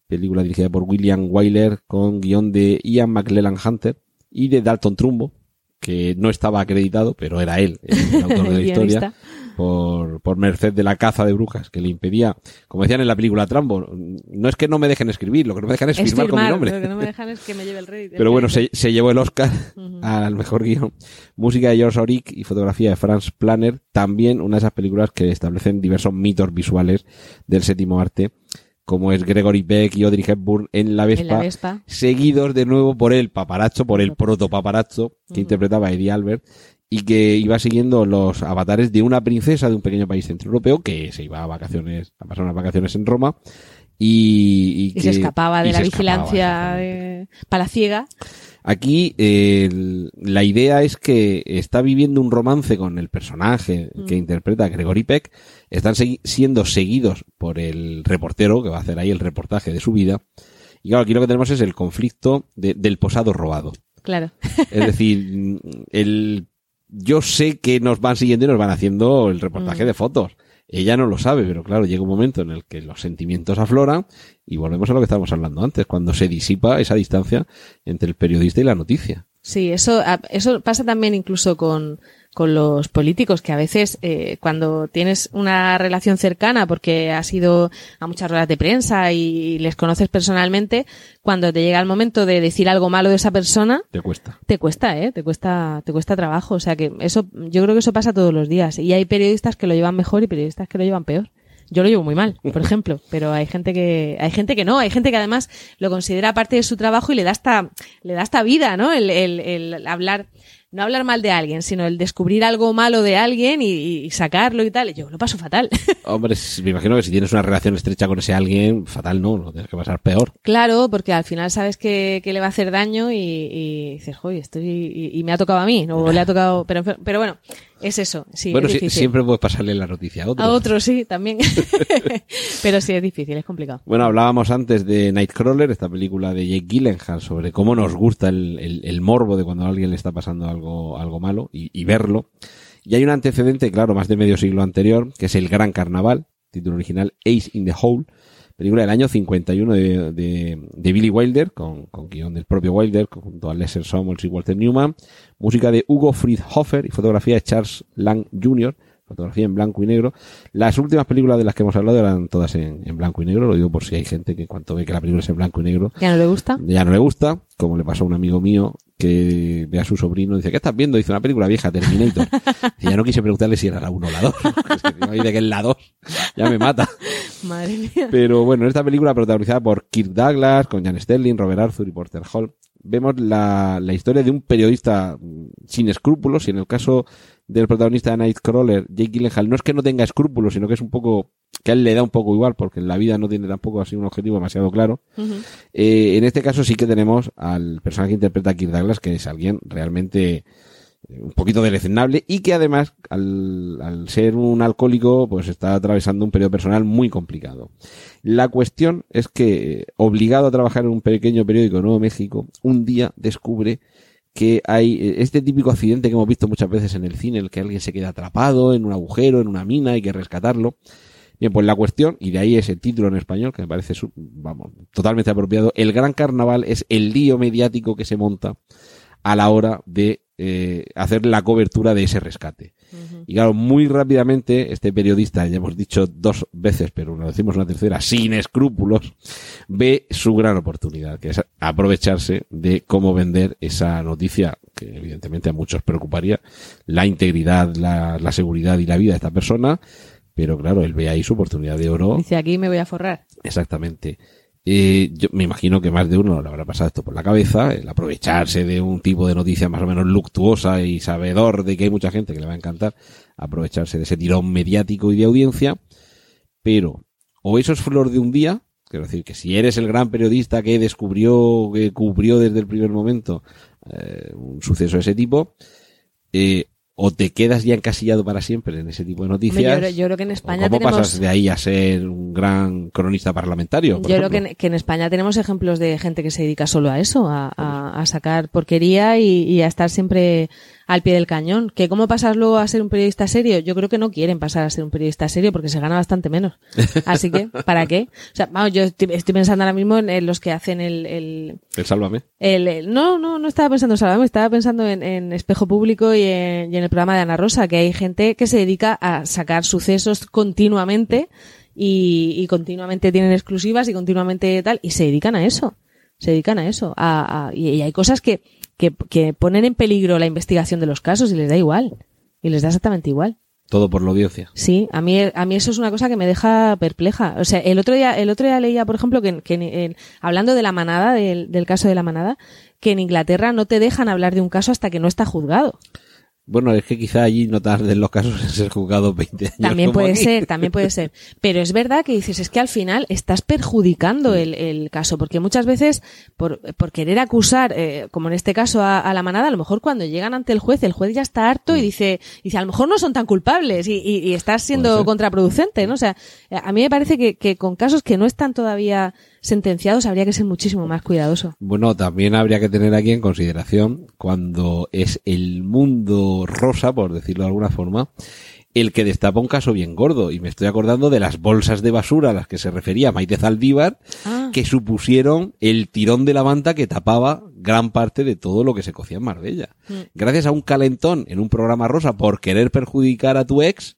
película dirigida por William Wyler con guion de Ian McLellan Hunter y de Dalton Trumbo, que no estaba acreditado, pero era él, el autor de la historia. Por, por merced de la caza de brujas, que le impedía, como decían en la película Trambo, no es que no me dejen escribir, lo que no me dejan es, Es firmar, con mi nombre. lo que no me dejan es que me lleve el rey. Pero bueno, se, se llevó el Oscar al mejor guion. Música de George Auric y fotografía de Franz Planner. También una de esas películas que establecen diversos mitos visuales del séptimo arte, como es Gregory Peck y Audrey Hepburn en La Vespa, En la Vespa. seguidos de nuevo por el paparazzo, por el proto paparazzo que interpretaba Eddie Albert y que iba siguiendo los avatares de una princesa de un pequeño país centroeuropeo que se iba a vacaciones, a pasar unas vacaciones en Roma y, Y que- se escapaba de y la vigilancia de palaciega. Aquí eh, la idea es que está viviendo un romance con el personaje que Mm. interpreta Gregory Peck. Están segui- siendo seguidos por el reportero que va a hacer ahí el reportaje de su vida. Y claro, aquí lo que tenemos es el conflicto de- del posado robado. Claro. Es decir, el, yo sé que nos van siguiendo y nos van haciendo el reportaje Mm. de fotos. Ella no lo sabe, pero claro, llega un momento en el que los sentimientos afloran y volvemos a lo que estábamos hablando antes, cuando se disipa esa distancia entre el periodista y la noticia. Sí, eso, eso pasa también incluso con, con los políticos, que a veces eh, cuando tienes una relación cercana, porque has ido a muchas ruedas de prensa y les conoces personalmente, cuando te llega el momento de decir algo malo de esa persona, Te cuesta. te cuesta, ¿eh? Te cuesta, te cuesta trabajo. O sea que eso, yo creo que eso pasa todos los días. Y hay periodistas que lo llevan mejor y periodistas que lo llevan peor. Yo lo llevo muy mal, por ejemplo, pero hay gente que, hay gente que no, hay gente que además lo considera parte de su trabajo y le da esta, le da esta vida, ¿no? El, el, el hablar, no hablar mal de alguien, sino el descubrir algo malo de alguien y, y sacarlo y tal. Yo lo paso fatal. Hombre, me imagino que si tienes una relación estrecha con ese alguien, fatal no, lo tienes que pasar peor. Claro, porque al final sabes que, que le va a hacer daño y, y dices, joder, estoy, y, y me ha tocado a mí, o le ha tocado, pero, pero bueno, es eso, sí, bueno, es siempre puedes pasarle la noticia a otro. A otros sí, también. pero sí, es difícil, es complicado. Bueno, hablábamos antes de Nightcrawler, esta película de Jake Gyllenhaal sobre cómo nos gusta el, el- el morbo de cuando a alguien le está pasando algo, algo malo y, y verlo. Y hay un antecedente, claro, más de medio siglo anterior, que es El Gran Carnaval, título original Ace in the Hole, película del año 51 de, de, de Billy Wilder, con, con guion del propio Wilder, junto a Lesser Samuels y Walter Newman, música de Hugo Friedhofer y fotografía de Charles Lang Jr., fotografía en blanco y negro. Las últimas películas de las que hemos hablado eran todas en, en blanco y negro, lo digo por si hay gente que cuando ve que la película es en blanco y negro ¿Ya no le gusta? ya no le gusta, como le pasó a un amigo mío que ve a su sobrino y dice, ¿qué estás viendo? Dice una película vieja, Terminator. Y ya no quise preguntarle si era la 1 o la 2. Es que si no dice que es la 2, ya me mata. Madre mía. Pero bueno, en esta película protagonizada por Kirk Douglas, con Jan Sterling, Robert Arthur y Porter Hall, vemos la, la historia de un periodista mm, sin escrúpulos y en el caso del protagonista de Nightcrawler, Jake Gyllenhaal, no es que no tenga escrúpulos, sino que es un poco, que a él le da un poco igual, porque en la vida no tiene tampoco así un objetivo demasiado claro. Eh, en este caso sí que tenemos al personaje que interpreta a Kirk Douglas, que es alguien realmente eh, un poquito deleznable y que además, al, al ser un alcohólico, pues está atravesando un periodo personal muy complicado. La cuestión es que, eh, obligado a trabajar en un pequeño periódico de Nuevo México, un día descubre que hay eh, este típico accidente que hemos visto muchas veces en el cine, el que alguien se queda atrapado en un agujero, en una mina, hay que rescatarlo. Bien, pues la cuestión, y de ahí ese título en español, que me parece, vamos, totalmente apropiado, el gran carnaval es el lío mediático que se monta a la hora de eh, hacer la cobertura de ese rescate. Y claro, muy rápidamente, este periodista, ya hemos dicho dos veces, pero lo decimos una tercera, sin escrúpulos, ve su gran oportunidad, que es aprovecharse de cómo vender esa noticia, que evidentemente a muchos preocuparía, la integridad, la, la seguridad y la vida de esta persona, pero claro, él ve ahí su oportunidad de oro. Dice, aquí me voy a forrar. Exactamente. Eh, yo me imagino que más de uno le habrá pasado esto por la cabeza, el aprovecharse de un tipo de noticia más o menos luctuosa y sabedor de que hay mucha gente que le va a encantar, aprovecharse de ese tirón mediático y de audiencia, pero o eso es flor de un día, quiero decir que si eres el gran periodista que descubrió, que cubrió desde el primer momento eh, un suceso de ese tipo, eh, o te quedas ya encasillado para siempre en ese tipo de Hombre, noticias. yo, creo- yo creo que en ¿O España ¿Cómo tenemos... pasas de ahí a ser un gran cronista parlamentario? Yo por creo que ejemplo? en, que en España tenemos ejemplos de gente que se dedica solo a eso, a, a- a sacar porquería y, y a estar siempre al pie del cañón. ¿Que cómo pasas luego a ser un periodista serio? Yo creo que no quieren pasar a ser un periodista serio porque se gana bastante menos. Así que, ¿para qué? O sea, vamos, yo estoy, estoy pensando ahora mismo en, en los que hacen el, el, El Sálvame. el- el- no, no, no estaba pensando en Salvador, estaba pensando en, en Espejo Público y en, y en el programa de Ana Rosa, que hay gente que se dedica a sacar sucesos continuamente y, y continuamente tienen exclusivas y continuamente tal, y se dedican a eso, se dedican a eso. A, a- y, y hay cosas que, que, que ponen en peligro la investigación de los casos y les da igual, y les da exactamente igual. Todo por la audiencia. Sí, a mí, a mí eso es una cosa que me deja perpleja. O sea, el otro día, el otro día leía, por ejemplo, que, que en- hablando de la manada, del, del caso de la manada, que en Inglaterra no te dejan hablar de un caso hasta que no está juzgado. Bueno, es que quizá allí no tarden los casos en ser juzgados 20 años. También puede aquí. ser, también puede ser. Pero es verdad que dices, es que al final estás perjudicando el, el caso, porque muchas veces, por, por querer acusar, eh, como en este caso a, a la manada, a lo mejor cuando llegan ante el juez, el juez ya está harto y dice, dice, a lo mejor no son tan culpables y, y, y estás siendo contraproducente, ¿no? O sea, a mí me parece que, que con casos que no están todavía sentenciados habría que ser muchísimo más cuidadoso. Bueno, también habría que tener aquí en consideración cuando es el mundo rosa, por decirlo de alguna forma, el que destapa un caso bien gordo. Y me estoy acordando de las bolsas de basura a las que se refería Maite Zaldívar, Ah. que supusieron el tirón de la manta que tapaba gran parte de todo lo que se cocía en Marbella. Mm. Gracias a un calentón en un programa rosa por querer perjudicar a tu ex,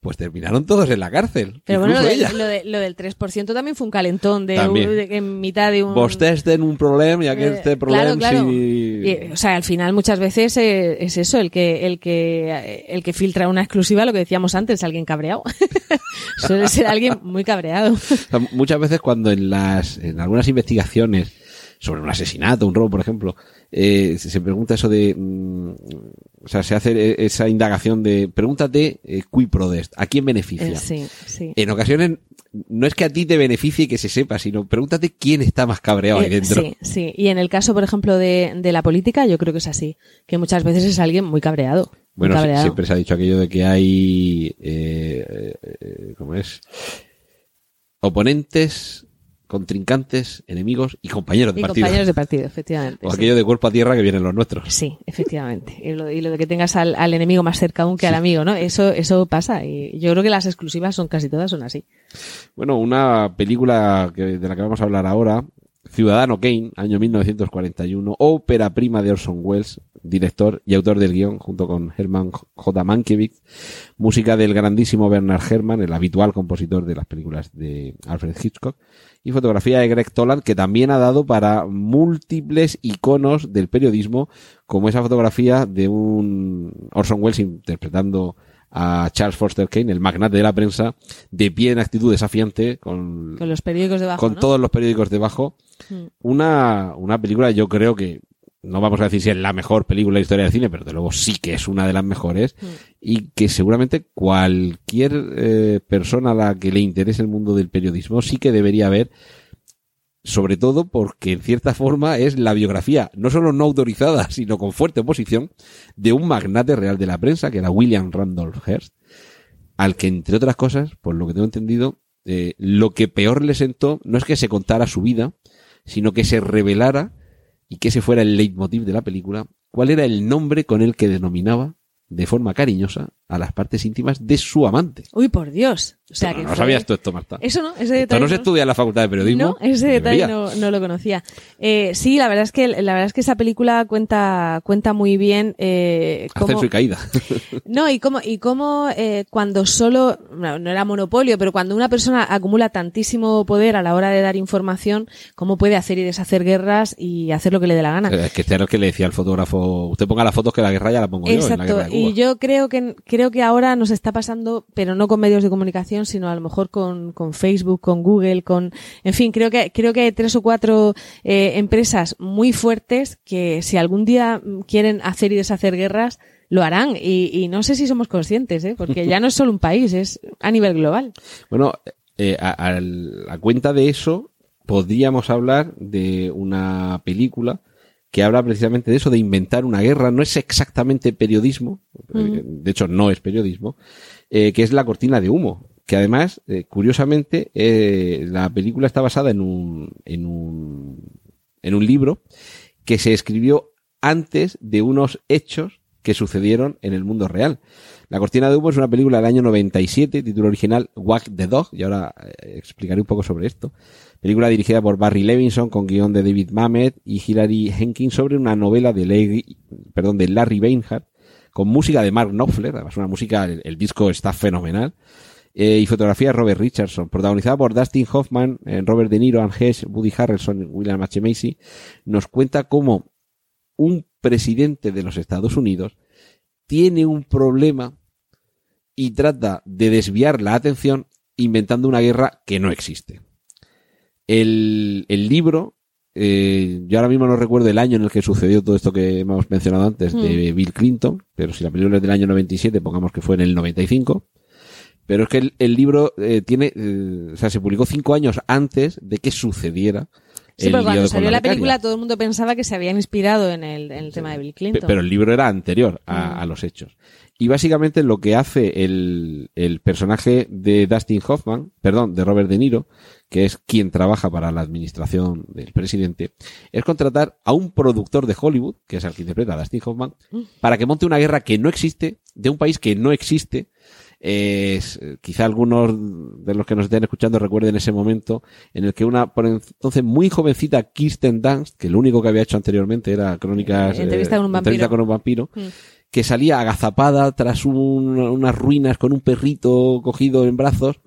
pues terminaron todos en la cárcel. Pero bueno, lo, de- lo, de- lo del 3% también fue un calentón de, un- de- en mitad de un... Vostès ten un problema y Eh, este claro, problema claro. si... Y, o sea, al final muchas veces eh, es eso, el que, el que, eh, el que filtra una exclusiva, lo que decíamos antes, alguien cabreado. Suele ser alguien muy cabreado. O sea, muchas veces cuando en las en algunas investigaciones sobre un asesinato, un robo, por ejemplo, eh, se pregunta eso de, mm, o sea, se hace eh, esa indagación de, pregúntate eh, qui prodest, ¿a quién beneficia? Eh, sí, sí. En ocasiones no es que a ti te beneficie que se sepa, sino pregúntate quién está más cabreado ahí Eh, dentro. Sí, sí. Y en el caso, por ejemplo, de, de la política, yo creo que es así. Que muchas veces es alguien muy cabreado. Bueno, cabreado. siempre se ha dicho aquello de que hay, eh, ¿cómo es? Oponentes, contrincantes, enemigos y compañeros de Y partido. compañeros de partido, efectivamente. O sí. aquello de cuerpo a tierra que vienen los nuestros. Sí, efectivamente. Y lo, y lo de que tengas al, al enemigo más cerca aún que al amigo, ¿no? Eso, eso pasa. Y yo creo que las exclusivas son casi todas son así. Bueno, una película que, de la que vamos a hablar ahora, Ciudadano Kane, año 1941, ópera prima de Orson Welles, director y autor del guion, junto con Herman J. Mankiewicz, música del grandísimo Bernard Herrmann, el habitual compositor de las películas de Alfred Hitchcock, y fotografía de Greg Toland, que también ha dado para múltiples iconos del periodismo, como esa fotografía de un Orson Welles interpretando a Charles Foster Kane, el magnate de la prensa, de pie en actitud desafiante, con, Con los periódicos debajo, con ¿no? todos los periódicos debajo. Mm. Una, una película, yo creo que, no vamos a decir si es la mejor película de la historia del cine, pero de luego sí que es una de las mejores, Mm. y que seguramente cualquier eh, persona a la que le interese el mundo del periodismo sí que debería ver, sobre todo porque en cierta forma es la biografía, no solo no autorizada, sino con fuerte oposición, de un magnate real de la prensa, que era William Randolph Hearst, al que, entre otras cosas, por lo que tengo entendido, eh, lo que peor le sentó no es que se contara su vida, sino que se revelara y que ese fuera el leitmotiv de la película, cuál era el nombre con el que denominaba de forma cariñosa a las partes íntimas de su amante. Uy, por Dios. O sea, que no sabías tú esto, Marta. Eso no, ese Esto detalle no se estudia en la Facultad de Periodismo. No, ese detalle no, no lo conocía. Eh, sí, la verdad es que la verdad es que esa película cuenta cuenta muy bien eh, cómo, Ascenso y caída. no y cómo y cómo eh, cuando solo no, no era monopolio, pero cuando una persona acumula tantísimo poder a la hora de dar información, cómo puede hacer y deshacer guerras y hacer lo que le dé la gana. Es que este era el que le decía al fotógrafo, usted ponga las fotos que la guerra ya la pongo yo Exacto, de Cuba. y yo creo que creo que ahora nos está pasando, pero no con medios de comunicación, sino a lo mejor con, Facebook, con Google, con, en fin, creo que creo que hay tres o cuatro eh, empresas muy fuertes que si algún día quieren hacer y deshacer guerras lo harán y, y no sé si somos conscientes, ¿eh? porque ya no es solo un país, es a nivel global. Bueno, eh, a, a cuenta de eso, podríamos hablar de una película que habla precisamente de eso, de inventar una guerra. No es exactamente periodismo, eh, de hecho no es periodismo, eh, que es La cortina de humo. Que además, eh, curiosamente, eh, la película está basada en un, en un, en un libro que se escribió antes de unos hechos que sucedieron en el mundo real. La cortina de humo es una película del año 97, título original Wag the Dog, y ahora explicaré un poco sobre esto. Película dirigida por Barry Levinson con guion de David Mamet y Hilary Henkins sobre una novela de Larry, perdón, Beinhardt con música de Mark Knopfler, además una música, el, disco está fenomenal. Eh, y fotografía de Robert Richardson, protagonizada por Dustin Hoffman, eh, Robert De Niro, Anne Heche, Woody Harrelson, William H. Macy, nos cuenta cómo un presidente de los Estados Unidos tiene un problema y trata de desviar la atención inventando una guerra que no existe. El, el libro, eh, yo ahora mismo no recuerdo el año en el que sucedió todo esto que hemos mencionado antes de Bill Clinton, pero si la película es del año 97, pongamos que fue en el 95. Pero es que el, el libro eh, tiene, eh, o sea, se publicó cinco años antes de que sucediera. Sí, pero cuando salió la película todo el mundo pensaba que se habían inspirado en el, en el tema de Bill Clinton. Pero el libro era anterior a, Mm. a los hechos. Y básicamente lo que hace el, el personaje de Dustin Hoffman, perdón, de Robert De Niro, que es quien trabaja para la administración del presidente, es contratar a un productor de Hollywood, que es el que interpreta a Dustin Hoffman, Mm. para que monte una guerra que no existe, de un país que no existe, eh, quizá algunos de los que nos estén escuchando recuerden ese momento en el que una, por entonces muy jovencita Kirsten Dunst, que lo único que había hecho anteriormente era crónicas, Eh, entrevista con un vampiro. entrevista con un vampiro, Mm. que salía agazapada tras un- unas ruinas con un perrito cogido en brazos,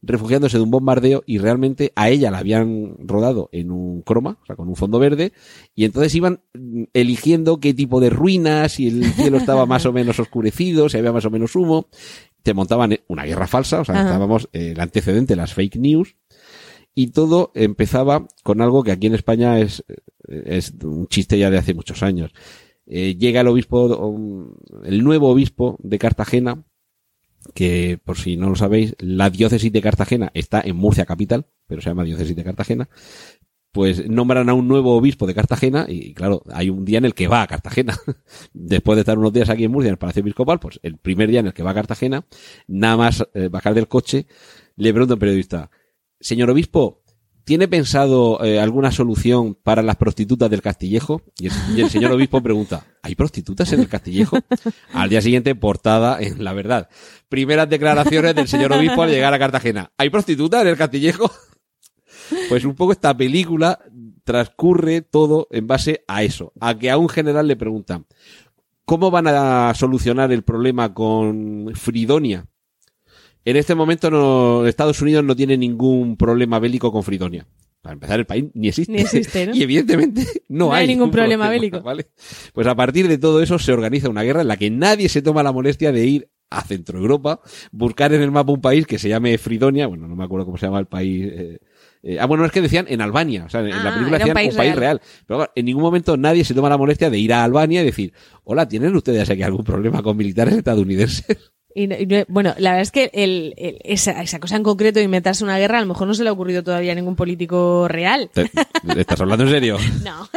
refugiándose de un bombardeo y realmente a ella la habían rodado en un croma, o sea, con un fondo verde, y entonces iban mm, eligiendo qué tipo de ruinas, si el cielo estaba más o menos oscurecido, si había más o menos humo, te montaban eh, una guerra falsa, o sea, Ajá. estábamos eh, el antecedente, las fake news, y todo empezaba con algo que aquí en España es, es un chiste ya de hace muchos años. Eh, llega el obispo, el nuevo obispo de Cartagena, que por si no lo sabéis, la diócesis de Cartagena está en Murcia capital, pero se llama diócesis de Cartagena. Pues nombran a un nuevo obispo de Cartagena y claro, hay un día en el que va a Cartagena. Después de estar unos días aquí en Murcia, en el Palacio Episcopal, pues el primer día en el que va a Cartagena, nada más eh, bajar del coche, le pregunta un periodista, señor obispo, ¿tiene pensado eh, alguna solución para las prostitutas del Castillejo? Y el, y el señor obispo pregunta, ¿hay prostitutas en el Castillejo? Al día siguiente, portada en La Verdad. Primeras declaraciones del señor obispo al llegar a Cartagena. ¿Hay prostitutas en el Castillejo? Pues un poco esta película transcurre todo en base a eso, a que a un general le preguntan, ¿cómo van a solucionar el problema con Fridonia? En este momento no, Estados Unidos no tiene ningún problema bélico con Fridonia. Para empezar, el país ni existe. Ni existe, ¿no? y evidentemente no, No hay ningún problema bélico. ¿vale? Pues a partir de todo eso se organiza una guerra en la que nadie se toma la molestia de ir a Centro Europa, buscar en el mapa un país que se llame Fridonia, bueno, no me acuerdo cómo se llama el país. eh, eh, ah, bueno, es que decían en Albania, o sea, en la Ah, película era un decían país un país real. real. Pero claro, en ningún momento nadie se toma la molestia de ir a Albania y decir, hola, ¿tienen ustedes aquí algún problema con militares estadounidenses? Y y no- bueno, la verdad es que el, el- esa, esa cosa en concreto de inventarse una guerra a lo mejor no se le ha ocurrido todavía a ningún político real. ¿Te- ¿Estás hablando en serio? No.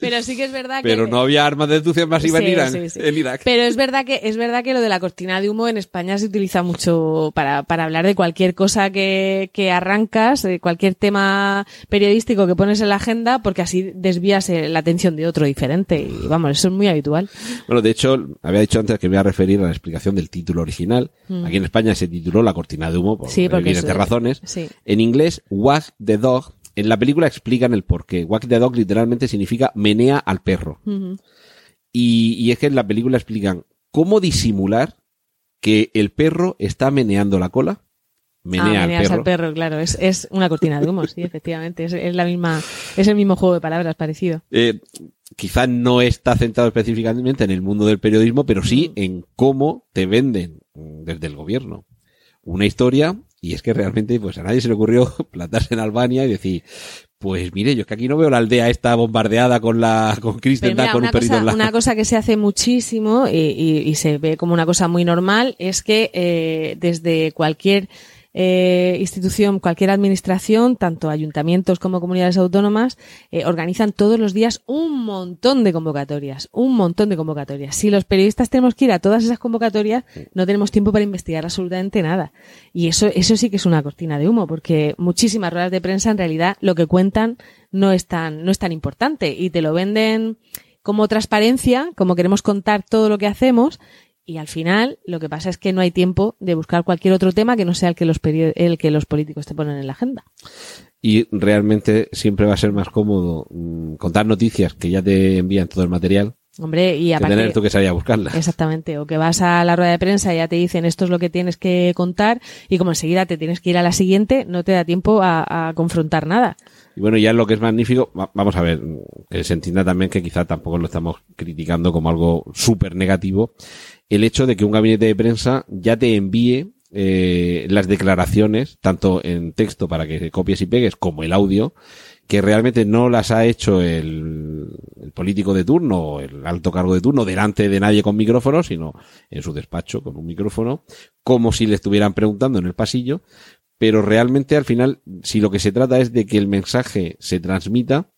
Pero sí que es verdad que... Pero no había armas de destrucción masiva en Sí, Irán, sí, sí. en Irak. Pero es verdad que es verdad que lo de la cortina de humo en España se utiliza mucho para, para hablar de cualquier cosa que, que arrancas, de cualquier tema periodístico que pones en la agenda, porque así desvías eh, la atención de otro diferente. Y vamos, eso es muy habitual. Bueno, de hecho, había dicho antes que me iba a referir a la explicación del título original. Mm. Aquí en España se tituló La cortina de humo por Sí, razones. sí. En inglés, Wag the Dog. En la película explican el porqué. Wag the Dog literalmente significa menea al perro. Y, y es que en la película explican cómo disimular que el perro está meneando la cola. Menea Ah, al meneas perro. al perro, claro. Es, es una cortina de humo, sí, efectivamente. Es, es la misma, es el mismo juego de palabras parecido. Eh, quizá no está centrado específicamente en el mundo del periodismo, pero sí Mm. en cómo te venden desde el gobierno una historia y es que realmente pues a nadie se le ocurrió plantarse en Albania y decir pues mire yo es que aquí no veo la aldea esta bombardeada con la con Kristen mira, con un perrito cosa, en la una cosa que se hace muchísimo y, y- y se ve como una cosa muy normal es que eh, desde cualquier eh, institución, cualquier administración, tanto ayuntamientos como comunidades autónomas, eh, organizan todos los días un montón de convocatorias, un montón de convocatorias. Si los periodistas tenemos que ir a todas esas convocatorias, no tenemos tiempo para investigar absolutamente nada. Y eso, eso sí que es una cortina de humo, porque muchísimas ruedas de prensa en realidad lo que cuentan no es tan, no es tan importante y te lo venden como transparencia, como queremos contar todo lo que hacemos, y al final lo que pasa es que no hay tiempo de buscar cualquier otro tema que no sea el que los, el que los políticos te ponen en la agenda. y realmente siempre va a ser más cómodo mm, contar noticias que ya te envían todo el material Hombre, y que aparte... tener tú que salir a buscarlas. Exactamente, o que vas a la rueda de prensa y ya te dicen esto es lo que tienes que contar y como enseguida te tienes que ir a la siguiente, no te da tiempo a, a confrontar nada. Y bueno, ya lo que es magnífico, va- vamos a ver, que se entienda también que quizá tampoco lo estamos criticando como algo súper negativo, el hecho de que un gabinete de prensa ya te envíe eh, las declaraciones, tanto en texto para que copies y pegues, como el audio, que realmente no las ha hecho el, el político de turno o el alto cargo de turno delante de nadie con micrófono, sino en su despacho con un micrófono, como si le estuvieran preguntando en el pasillo, pero realmente al final, si lo que se trata es de que el mensaje se transmita,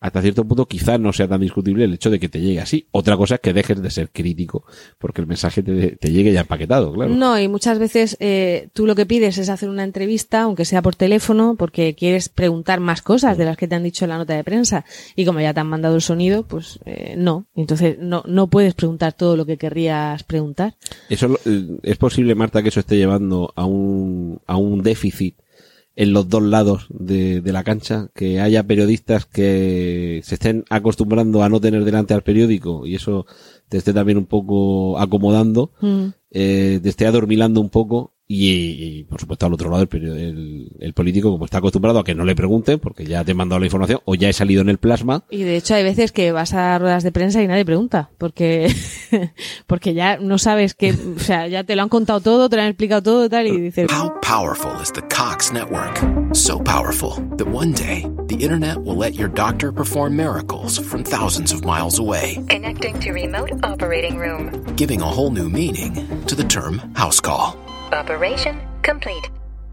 hasta cierto punto quizás no sea tan discutible el hecho de que te llegue así. Otra cosa es que dejes de ser crítico porque el mensaje te, te llegue ya empaquetado, claro. No, y muchas veces eh, tú lo que pides es hacer una entrevista, aunque sea por teléfono, porque quieres preguntar más cosas de las que te han dicho en la nota de prensa. Y como ya te han mandado el sonido, pues eh, no. Entonces no, no puedes preguntar todo lo que querrías preguntar. Eso eh, es posible, Marta, que eso esté llevando a un, a un déficit en los dos lados de, de la cancha, que haya periodistas que se estén acostumbrando a no tener delante al periódico y eso te esté también un poco acomodando, Mm. eh, te esté adormilando un poco y, y, por supuesto al otro lado el, el, el político como está acostumbrado a que no le pregunten porque ya te he mandado la información o ya he salido en el plasma Y de hecho hay veces que vas a ruedas de prensa y nadie pregunta, porque, porque ya no sabes que, o sea, ya te lo han contado todo, te lo han explicado todo y tal, y dices, How powerful is the Cox network? So powerful that one day the internet will let your doctor perform miracles from thousands of miles away, Connecting to remote operating room. giving a whole new meaning to the term house call. Operation complete.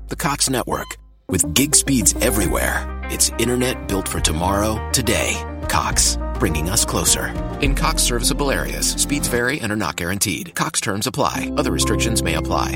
The Cox network. With gig speeds everywhere, it's internet built for tomorrow, today. Cox, bringing us closer. In Cox serviceable areas, speeds vary and are not guaranteed. Cox terms apply, other restrictions may apply.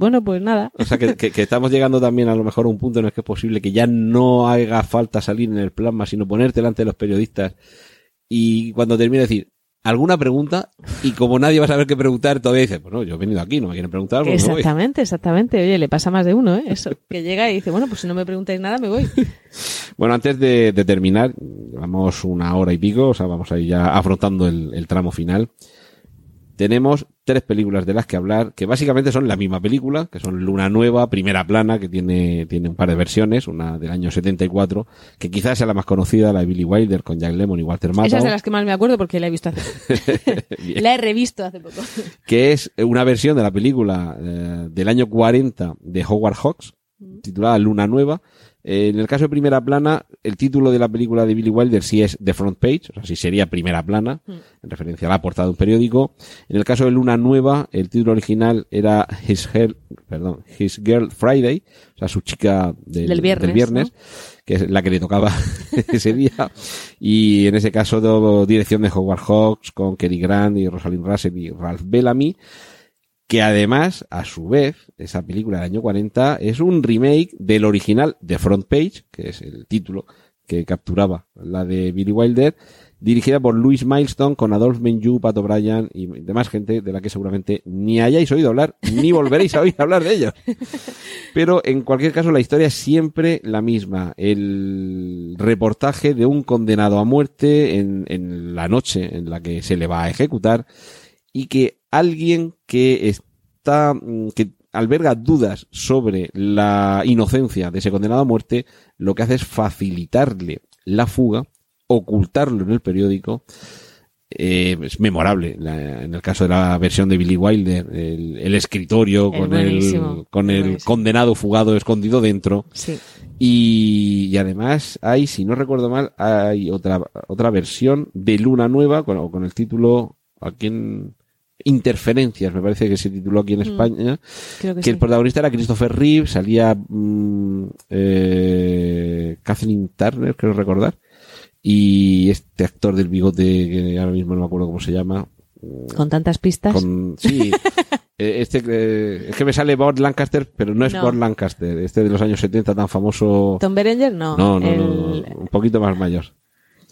Bueno, pues nada. O sea, que, que- que estamos llegando también a lo mejor a un punto en el que es posible que ya no haga falta salir en el plasma, sino ponerte delante de los periodistas y cuando termine decir alguna pregunta y como nadie va a saber qué preguntar, todavía dice, bueno, yo he venido aquí, no me quieren preguntar, pues. Exactamente, exactamente. Oye, le pasa más de uno, ¿eh? Eso, que llega y dice, bueno, pues si no me preguntáis nada, me voy. Bueno, antes de, de terminar, llevamos una hora y pico, o sea, vamos a ir ya afrontando el, el tramo final. Tenemos tres películas de las que hablar, que básicamente son la misma película, que son Luna Nueva, Primera Plana, que tiene, tiene un par de versiones, una del año 74, que quizás sea la más conocida, la de Billy Wilder, con Jack Lemmon y Walter Esa es Matthau, de las que más me acuerdo porque la he visto hace poco. La he revisto hace poco. que es una versión de la película eh, del año 40 de Howard Hawks, titulada Luna Nueva. Eh, en el caso de Primera Plana, el título de la película de Billy Wilder sí es The Front Page, o sea, sí sería Primera Plana, en referencia a la portada de un periódico. En el caso de Luna Nueva, el título original era His, Girl, perdón, His Girl Friday, o sea, su chica del, Del viernes, viernes, que es la que le tocaba ese día. Y en ese caso, do- dirección de Howard Hawks con Kerry Grant y Rosalind Russell y Ralph Bellamy que además, a su vez, esa película del año 40 es un remake del original de Front Page, que es el título que capturaba la de Billy Wilder, dirigida por Louis Milestone con Adolphe Menjou, Pat O'Brien y demás gente de la que seguramente ni hayáis oído hablar, ni volveréis a oír hablar de ellos. Pero en cualquier caso la historia es siempre la misma. El reportaje de un condenado a muerte en, en la noche en la que se le va a ejecutar y que alguien que está, mm, que alberga dudas sobre la inocencia de ese condenado a muerte, lo que hace es facilitarle la fuga, ocultarlo en el periódico. Eh, es memorable la- en el caso de la versión de Billy Wilder, el, el escritorio Es con el, con el condenado fugado escondido dentro. Sí. Y, y además hay, si no recuerdo mal, hay otra, otra versión de Luna Nueva con, con el título aquí en Interferencias, me parece que se tituló aquí en Mm, España, creo que que el protagonista era Christopher Reeve, salía mm, eh, Kathleen Turner, creo recordar, y este actor del bigote que ahora mismo no me acuerdo cómo se llama, Con tantas pistas. con, sí, eh, este, eh, es que me sale Bob Lancaster, pero no es No. Bob Lancaster, este de los años 70 tan famoso. Tom Berenger, no. No, no, el- no, no, un poquito más mayor.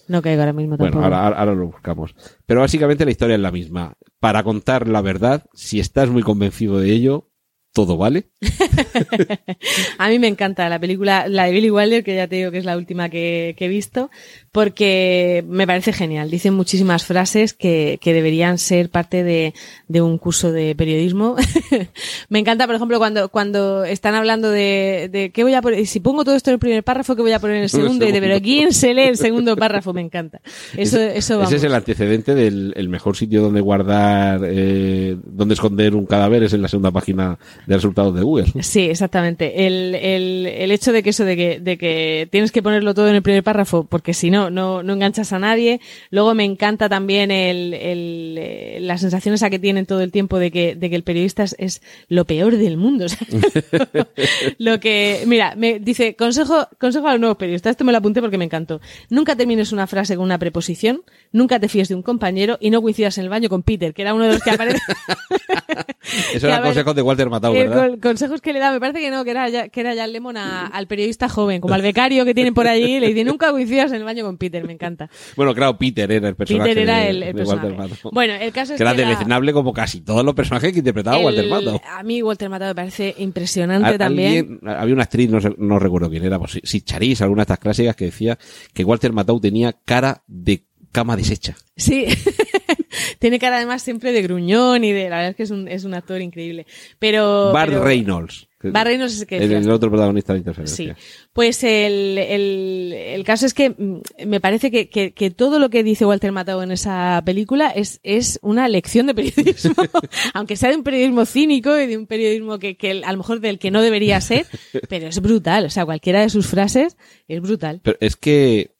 No caigo ahora mismo Bueno, tampoco. ahora, ahora- ahora lo buscamos. Pero básicamente la historia es la misma. Para contar la verdad, si estás muy convencido de ello, todo vale. A mí me encanta la película, la de Billy Wilder, que ya te digo que es la última que, que he visto, porque me parece genial. Dicen muchísimas frases que, que deberían ser parte de, de un curso de periodismo. me encanta, por ejemplo, cuando, cuando están hablando de, de qué voy a poner, si pongo todo esto en el primer párrafo, ¿qué voy a poner en el segundo? Y de, pero ¿quién se lee el segundo párrafo? Me encanta. Eso, eso vamos. Ese es el antecedente del el mejor sitio donde guardar, eh, donde esconder un cadáver es en la segunda página de resultados de Google. Sí, exactamente. El, el, el hecho de que eso de que, de que tienes que ponerlo todo en el primer párrafo, porque si no, no, no enganchas a nadie. Luego me encanta también el, el, eh, la sensación esa que tienen todo el tiempo de que, de que el periodista es, es lo peor del mundo. O sea, lo que, mira, me dice, consejo, consejo a los nuevos periodistas, esto me lo apunté porque me encantó. Nunca termines una frase con una preposición, nunca te fíes de un compañero y no coincidas en el baño con Peter, que era uno de los que aparece. Eso era consejo de Walter Matthau, Eh, ¿verdad? con- consejos que le da, me parece que no, que era, ya- que era Jan Lemon a- al periodista joven, como al becario que tienen por allí, le dice, nunca coincidas en el baño con Peter, me encanta. Bueno, claro, Peter era el personaje Peter era de, el, el de personaje. Bueno, el caso es que era deleznable como casi todos los personajes que interpretaba Walter Matthau. A mí Walter Matthau me parece impresionante también. alguien- había una actriz, no, no recuerdo quién era, pues, si- si Charisse, alguna de estas clásicas, que decía que Walter Matthau tenía cara de cama deshecha. Sí. Tiene cara además siempre de gruñón y de, la verdad es que es un, es un actor increíble. Pero. Bart pero- Reynolds. Bart Reynolds es el que el, otro protagonista de Interferencia. Sí, pues el, el, el caso es que mm, me parece que, que, que todo lo que dice Walter Matthau en esa película es, es una lección de periodismo, aunque sea de un periodismo cínico y de un periodismo que, que a lo mejor del que no debería ser, pero es brutal, o sea, cualquiera de sus frases es brutal. Pero es que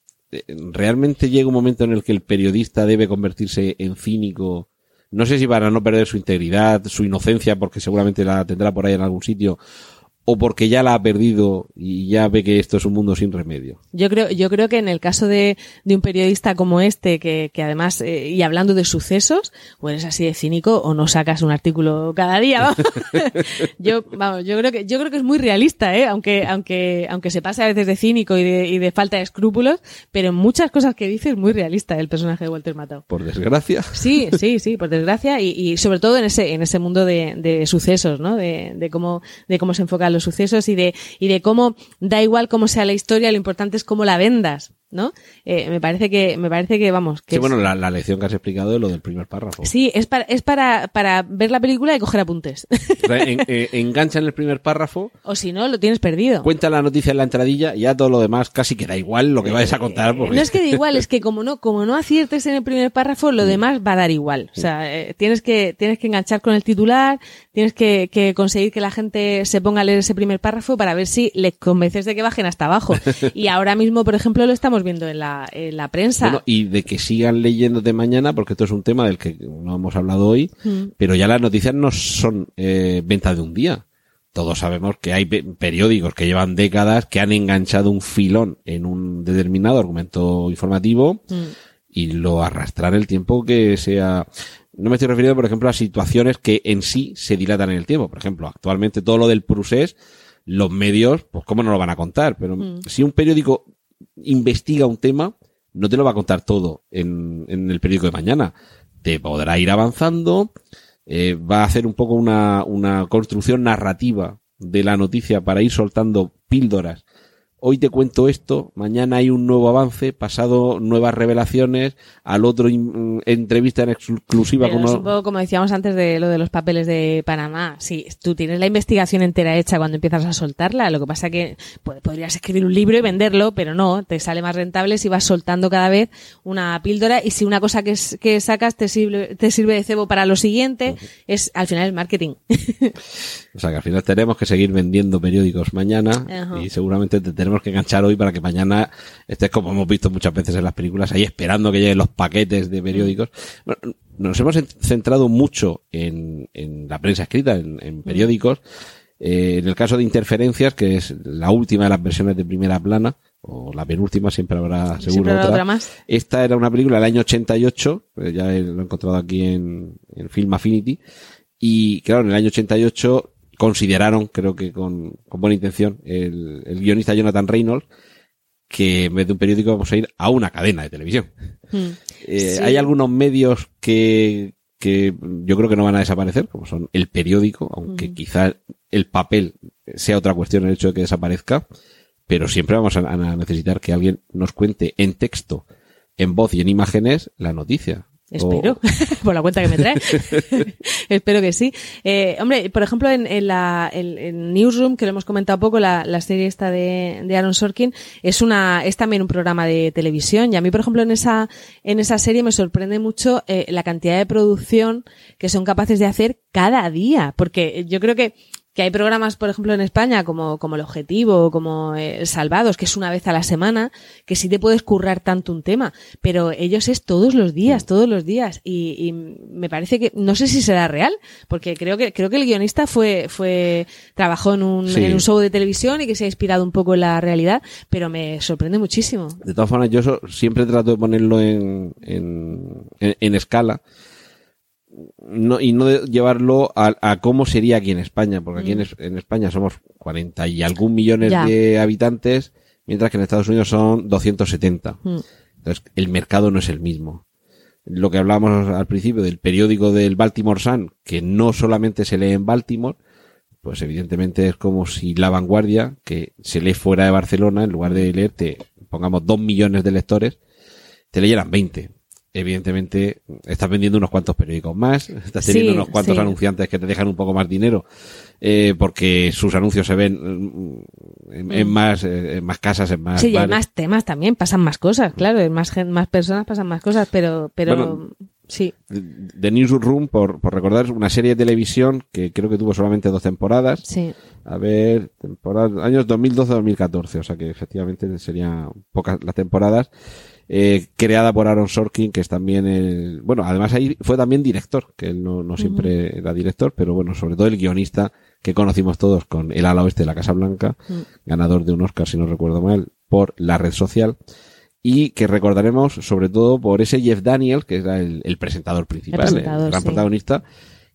realmente llega un momento en el que el periodista debe convertirse en cínico. No sé si para no perder su integridad, su inocencia, porque seguramente la tendrá por ahí en algún sitio, o porque ya la ha perdido y ya ve que esto es un mundo sin remedio. Yo creo, yo creo que en el caso de, de un periodista como este, que, que además, eh, y hablando de sucesos, o eres así de cínico o no sacas un artículo cada día, vamos. yo, vamos, yo creo que, yo creo que es muy realista, eh, aunque, aunque, aunque se pase a veces de cínico y de, y de falta de escrúpulos, pero en muchas cosas que dice es muy realista el personaje de Walter Matthau. Por desgracia. Sí, sí, sí, por desgracia, y, y sobre todo en ese, en ese mundo de, de sucesos, ¿no? De, de cómo, de cómo se enfocan los sucesos y de, y de cómo da igual cómo sea la historia, lo importante es cómo la vendas, ¿no? Eh, me parece que, me parece que, vamos, que Sí, es- bueno, la, la lección que has explicado es lo del primer párrafo. sí, es para, es para, para ver la película y coger apuntes. O sea, en- eh, engancha en el primer párrafo, o si no, lo tienes perdido. cuenta la noticia en la entradilla y ya todo lo demás casi que da igual lo que vayas a contar. porque- No es que da igual, es que como no, como no aciertes en el primer párrafo, Mm. lo demás va a dar igual. O sea, eh, tienes que, tienes que enganchar con el titular, tienes que, que conseguir que la gente se ponga a leer ese primer párrafo para ver si les convences de que bajen hasta abajo. Y ahora mismo, por ejemplo, lo estamos viendo en la, en la prensa. Bueno, y de que sigan leyéndote mañana, porque esto es un tema del que no hemos hablado hoy, Mm. pero ya las noticias no son eh, venta de un día. Todos sabemos que hay pe- periódicos que llevan décadas que han enganchado un filón en un determinado argumento informativo Mm. y lo arrastrar el tiempo que sea. No me estoy refiriendo, por ejemplo, a situaciones que en sí se dilatan en el tiempo. Por ejemplo, actualmente todo lo del procés, los medios, pues cómo no lo van a contar. Pero Mm. si un periódico investiga un tema, no te lo va a contar todo en, en el periódico de mañana. Te podrá ir avanzando, eh, va a hacer un poco una, una construcción narrativa de la noticia para ir soltando píldoras. Hoy te cuento esto, mañana hay un nuevo avance, pasado nuevas revelaciones, al otro in- entrevista en exclusiva Pero con es uno- un poco como decíamos antes de lo de los papeles de Panamá. Sí, tú tienes la investigación entera hecha cuando empiezas a soltarla. Lo que pasa que pues, podrías escribir un libro y venderlo, pero no, te sale más rentable si vas soltando cada vez una píldora y si una cosa que, es- que sacas te sirve, te sirve de cebo para lo siguiente, es al final el marketing. O sea que al final tenemos que seguir vendiendo periódicos mañana y seguramente te tenemos que enganchar hoy para que mañana estés como hemos visto muchas veces en las películas ahí esperando que lleguen los paquetes de periódicos. Bueno, nos hemos en- centrado mucho en, en la prensa escrita, en, en periódicos. Eh, en el caso de Interferencias, que es la última de las versiones de primera plana, o la penúltima, siempre habrá seguro Siempre habrá otra. otra más. Esta era una película del año 88, eh, ya lo he encontrado aquí en, en Film Affinity, y claro, en el año 88 consideraron, creo que con, con buena intención, el, el guionista Jonathan Reynolds, que en vez de un periódico vamos a ir a una cadena de televisión. Hmm. Eh, Sí. Hay algunos medios que, que yo creo que no van a desaparecer, como son el periódico, aunque Mm. quizá el papel sea otra cuestión el hecho de que desaparezca, pero siempre vamos a, a necesitar que alguien nos cuente en texto, en voz y en imágenes la noticia. Espero, por la cuenta que me trae. Espero que sí. Eh, hombre, por ejemplo, en, en la en, en Newsroom, que lo hemos comentado poco, la, la serie esta de, de Aaron Sorkin, es una, es también un programa de televisión. Y a mí, por ejemplo, en esa, en esa serie me sorprende mucho eh, la cantidad de producción que son capaces de hacer cada día. Porque yo creo que que hay programas, por ejemplo, en España, como, como El Objetivo, como eh, Salvados, que es una vez a la semana, que sí te puedes currar tanto un tema, pero ellos es todos los días, todos los días, y, y me parece que, no sé si será real, porque creo que, creo que el guionista fue, fue, trabajó en un, Sí. en un show de televisión y que se ha inspirado un poco en la realidad, pero me sorprende muchísimo. De todas formas, yo so- siempre trato de ponerlo en, en, en- en escala no, y no de llevarlo a, a cómo sería aquí en España, porque aquí en, en España somos 40 y algún millones Ya. de habitantes, mientras que en Estados Unidos son 270. Mm. Entonces, el mercado no es el mismo. Lo que hablábamos al principio del periódico del Baltimore Sun, que no solamente se lee en Baltimore, pues evidentemente es como si La Vanguardia, que se lee fuera de Barcelona, en lugar de leerte, pongamos, dos millones de lectores, te leyeran 20. Evidentemente, estás vendiendo unos cuantos periódicos más, estás Sí, teniendo unos cuantos sí. anunciantes que te dejan un poco más dinero, eh, porque sus anuncios se ven mm, en, en Mm. más, eh, en más casas, en más Sí, y hay más temas también, pasan más cosas, claro, en más, más personas pasan más cosas, pero, pero, Bueno, sí. The Newsroom, por, por recordar, es una serie de televisión que creo que tuvo solamente dos temporadas. Sí. A ver, temporada, años 2012-2014, o sea que efectivamente serían pocas las temporadas. Eh, creada por Aaron Sorkin, que es también el, bueno, además ahí fue también director, que él no, no siempre era director, pero bueno, sobre todo el guionista que conocimos todos con El ala oeste de la Casa Blanca, Mm. ganador de un Oscar, si no recuerdo mal, por La Red Social, y que recordaremos sobre todo por ese Jeff Daniels, que era el, el presentador principal, el, presentador, gran sí. protagonista,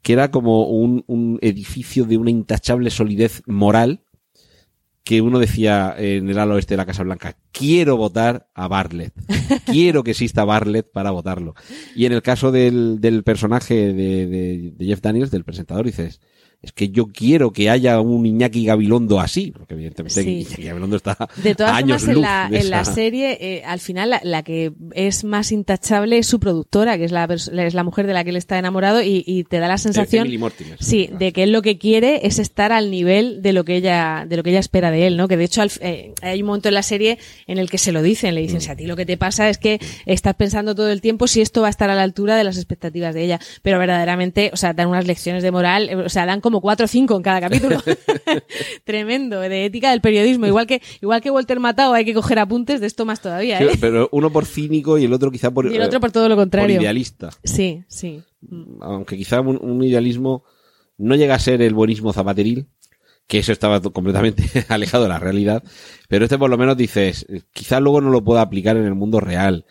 que era como un, un edificio de una intachable solidez moral, que uno decía en el ala oeste de la Casa Blanca, quiero votar a Bartlett, quiero que exista Bartlett para votarlo. Y en el caso del, del personaje de, de- de Jeff Daniels, del presentador, dices, es que yo quiero que haya un Iñaki Gabilondo así, porque evidentemente Sí. Iñaki Gabilondo está De todas a años formas, en luz la, de en la serie, eh, al final, la, la que es más intachable es su productora, que es la, es la mujer de la que él está enamorado, y, y te da la sensación, Mortimer. sí, de que él lo que quiere es estar al nivel de lo que ella, de lo que ella espera de él, ¿no? Que de hecho, al eh, hay un momento en la serie en el que se lo dicen, le Mm. dicen, si a ti lo que te pasa es que estás pensando todo el tiempo si esto va a estar a la altura de las expectativas de ella, pero verdaderamente, o sea, dan unas lecciones de moral, eh, o sea, dan como cuatro o cinco en cada capítulo. Tremendo, de ética del periodismo. Igual que, igual que Walter Matao hay que coger apuntes de esto más todavía, Sí, ¿eh? pero uno por cínico y el otro quizá por, Y el otro eh, por todo lo contrario. por idealista. Sí, sí. Aunque quizá un, un idealismo no llega a ser el buenismo zapateril, que eso estaba completamente alejado de la realidad, pero este por lo menos dices, eh, quizá luego no lo pueda aplicar en el mundo real,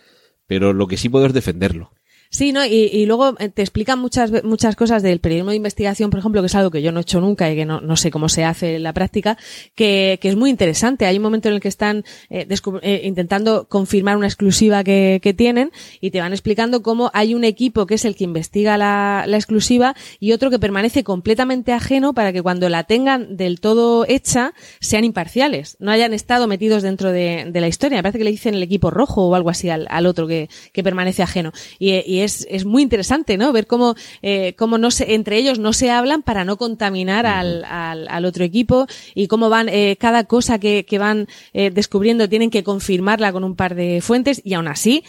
pero lo que sí puedo es defenderlo. Sí, ¿no? Y, y luego eh, te explican muchas, muchas cosas del periodismo de investigación, por ejemplo, que es algo que yo no he hecho nunca y que no, no sé cómo se hace en la práctica, que, que es muy interesante. Hay un momento en el que están eh, eh, intentando confirmar una exclusiva que, que tienen y te van explicando cómo hay un equipo que es el que investiga la, la exclusiva y otro que permanece completamente ajeno para que cuando la tengan del todo hecha sean imparciales, no hayan estado metidos dentro de, de la historia. Me parece que le dicen el equipo rojo o algo así al, al otro que, que permanece ajeno. Y, y es, es muy interesante, ¿no? Ver cómo, eh, cómo no se, entre ellos no se hablan para no contaminar al, al, al otro equipo y cómo van, eh, cada cosa que, que van eh, descubriendo tienen que confirmarla con un par de fuentes y aún así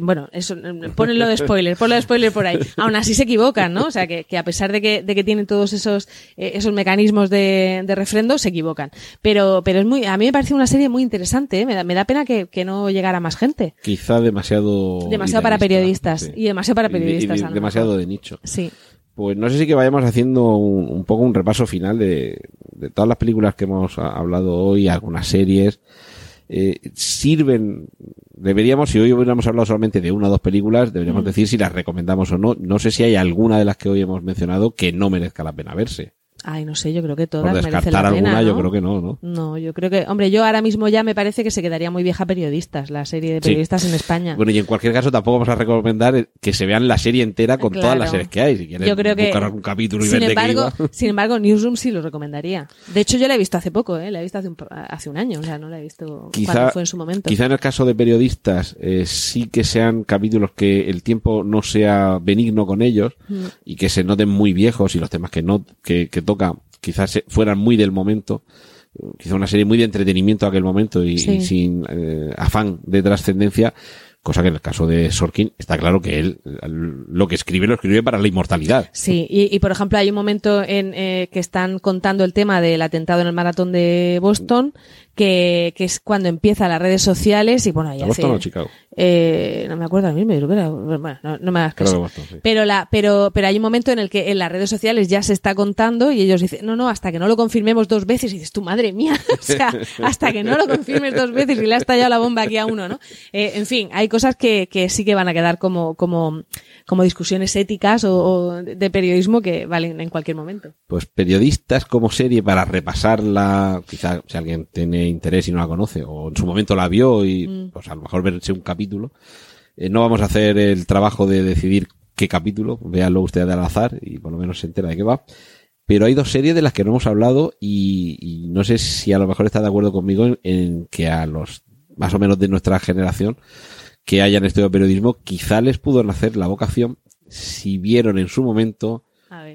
bueno, eso, eh, ponlo de spoiler, ponlo de spoiler por ahí. Aún así se equivocan, ¿no? O sea, que, que a pesar de que, de que tienen todos esos, eh, esos mecanismos de, de refrendo, se equivocan. Pero, pero es muy, a mí me parece una serie muy interesante, ¿eh? me, da, me da pena que, que no llegara más gente. Quizá demasiado... Demasiado para periodistas. sí. Y demasiado para Y y periodistas. lo demasiado de nicho. Sí. Pues no sé si que vayamos haciendo un, un poco un repaso final de, de todas las películas que hemos hablado hoy, algunas series. Eh, sirven, deberíamos, si hoy hubiéramos hablado solamente de una o dos películas, deberíamos Mm. decir si las recomendamos o no. No sé si hay alguna de las que hoy hemos mencionado que no merezca la pena verse. Ay, no sé, yo creo que Por todas merecen la pena, alguna, ¿no? yo creo que no, ¿no? No, yo creo que, hombre, yo ahora mismo ya me parece que se quedaría muy vieja periodistas, la serie de periodistas en España. Bueno, y en cualquier caso tampoco vamos a recomendar que se vean la serie entera con Claro. todas las series que hay. Si Yo creo que, algún capítulo y sin ver de qué embargo, iba. sin embargo, Newsroom sí lo recomendaría. De hecho, yo la he visto hace poco, ¿eh? La he visto hace un, hace un año, o sea, no la he visto cuando fue en su momento. Quizá en el caso de periodistas eh, sí que sean capítulos que el tiempo no sea benigno con ellos Mm. y que se noten muy viejos y los temas que no que, que toca quizás se- fueran muy del momento. Quizá una serie muy de entretenimiento a aquel momento y, Sí. y sin eh, afán de trascendencia. Cosa que en el caso de Sorkin está claro que él eh, lo que escribe lo escribe para la inmortalidad. Sí, y, y, por ejemplo hay un momento en eh, que están contando el tema del atentado en el maratón de Boston, que, que es cuando empieza las redes sociales y bueno, ya ¿Boston o Chicago? Eh, no me acuerdo mismo, yo creo que era- bueno, no, no me hagas caso. Boston, sí. Pero la, pero, pero hay un momento en el que en las redes sociales ya se está contando y ellos dicen, no, no, hasta que no lo confirmemos dos veces, y dices, tu madre mía, o sea, hasta que no lo confirmes dos veces y le ha estallado la bomba aquí a uno, ¿no? Eh, en fin, hay cosas que, que sí que van a quedar como, como, como discusiones éticas o, o de periodismo que valen en cualquier momento. pues periodistas como serie para repasarla, quizá si alguien tiene interés y no la conoce, o en su momento la vio y Mm. pues a lo mejor verse un capítulo. Eh, no vamos a hacer el trabajo de decidir qué capítulo, véanlo ustedes al azar y por lo menos se entera de qué va. Pero hay dos series de las que no hemos hablado y, y no sé si a lo mejor está de acuerdo conmigo en, en que a los más o menos de nuestra generación que hayan estudiado periodismo, quizá les pudo nacer la vocación si vieron en su momento.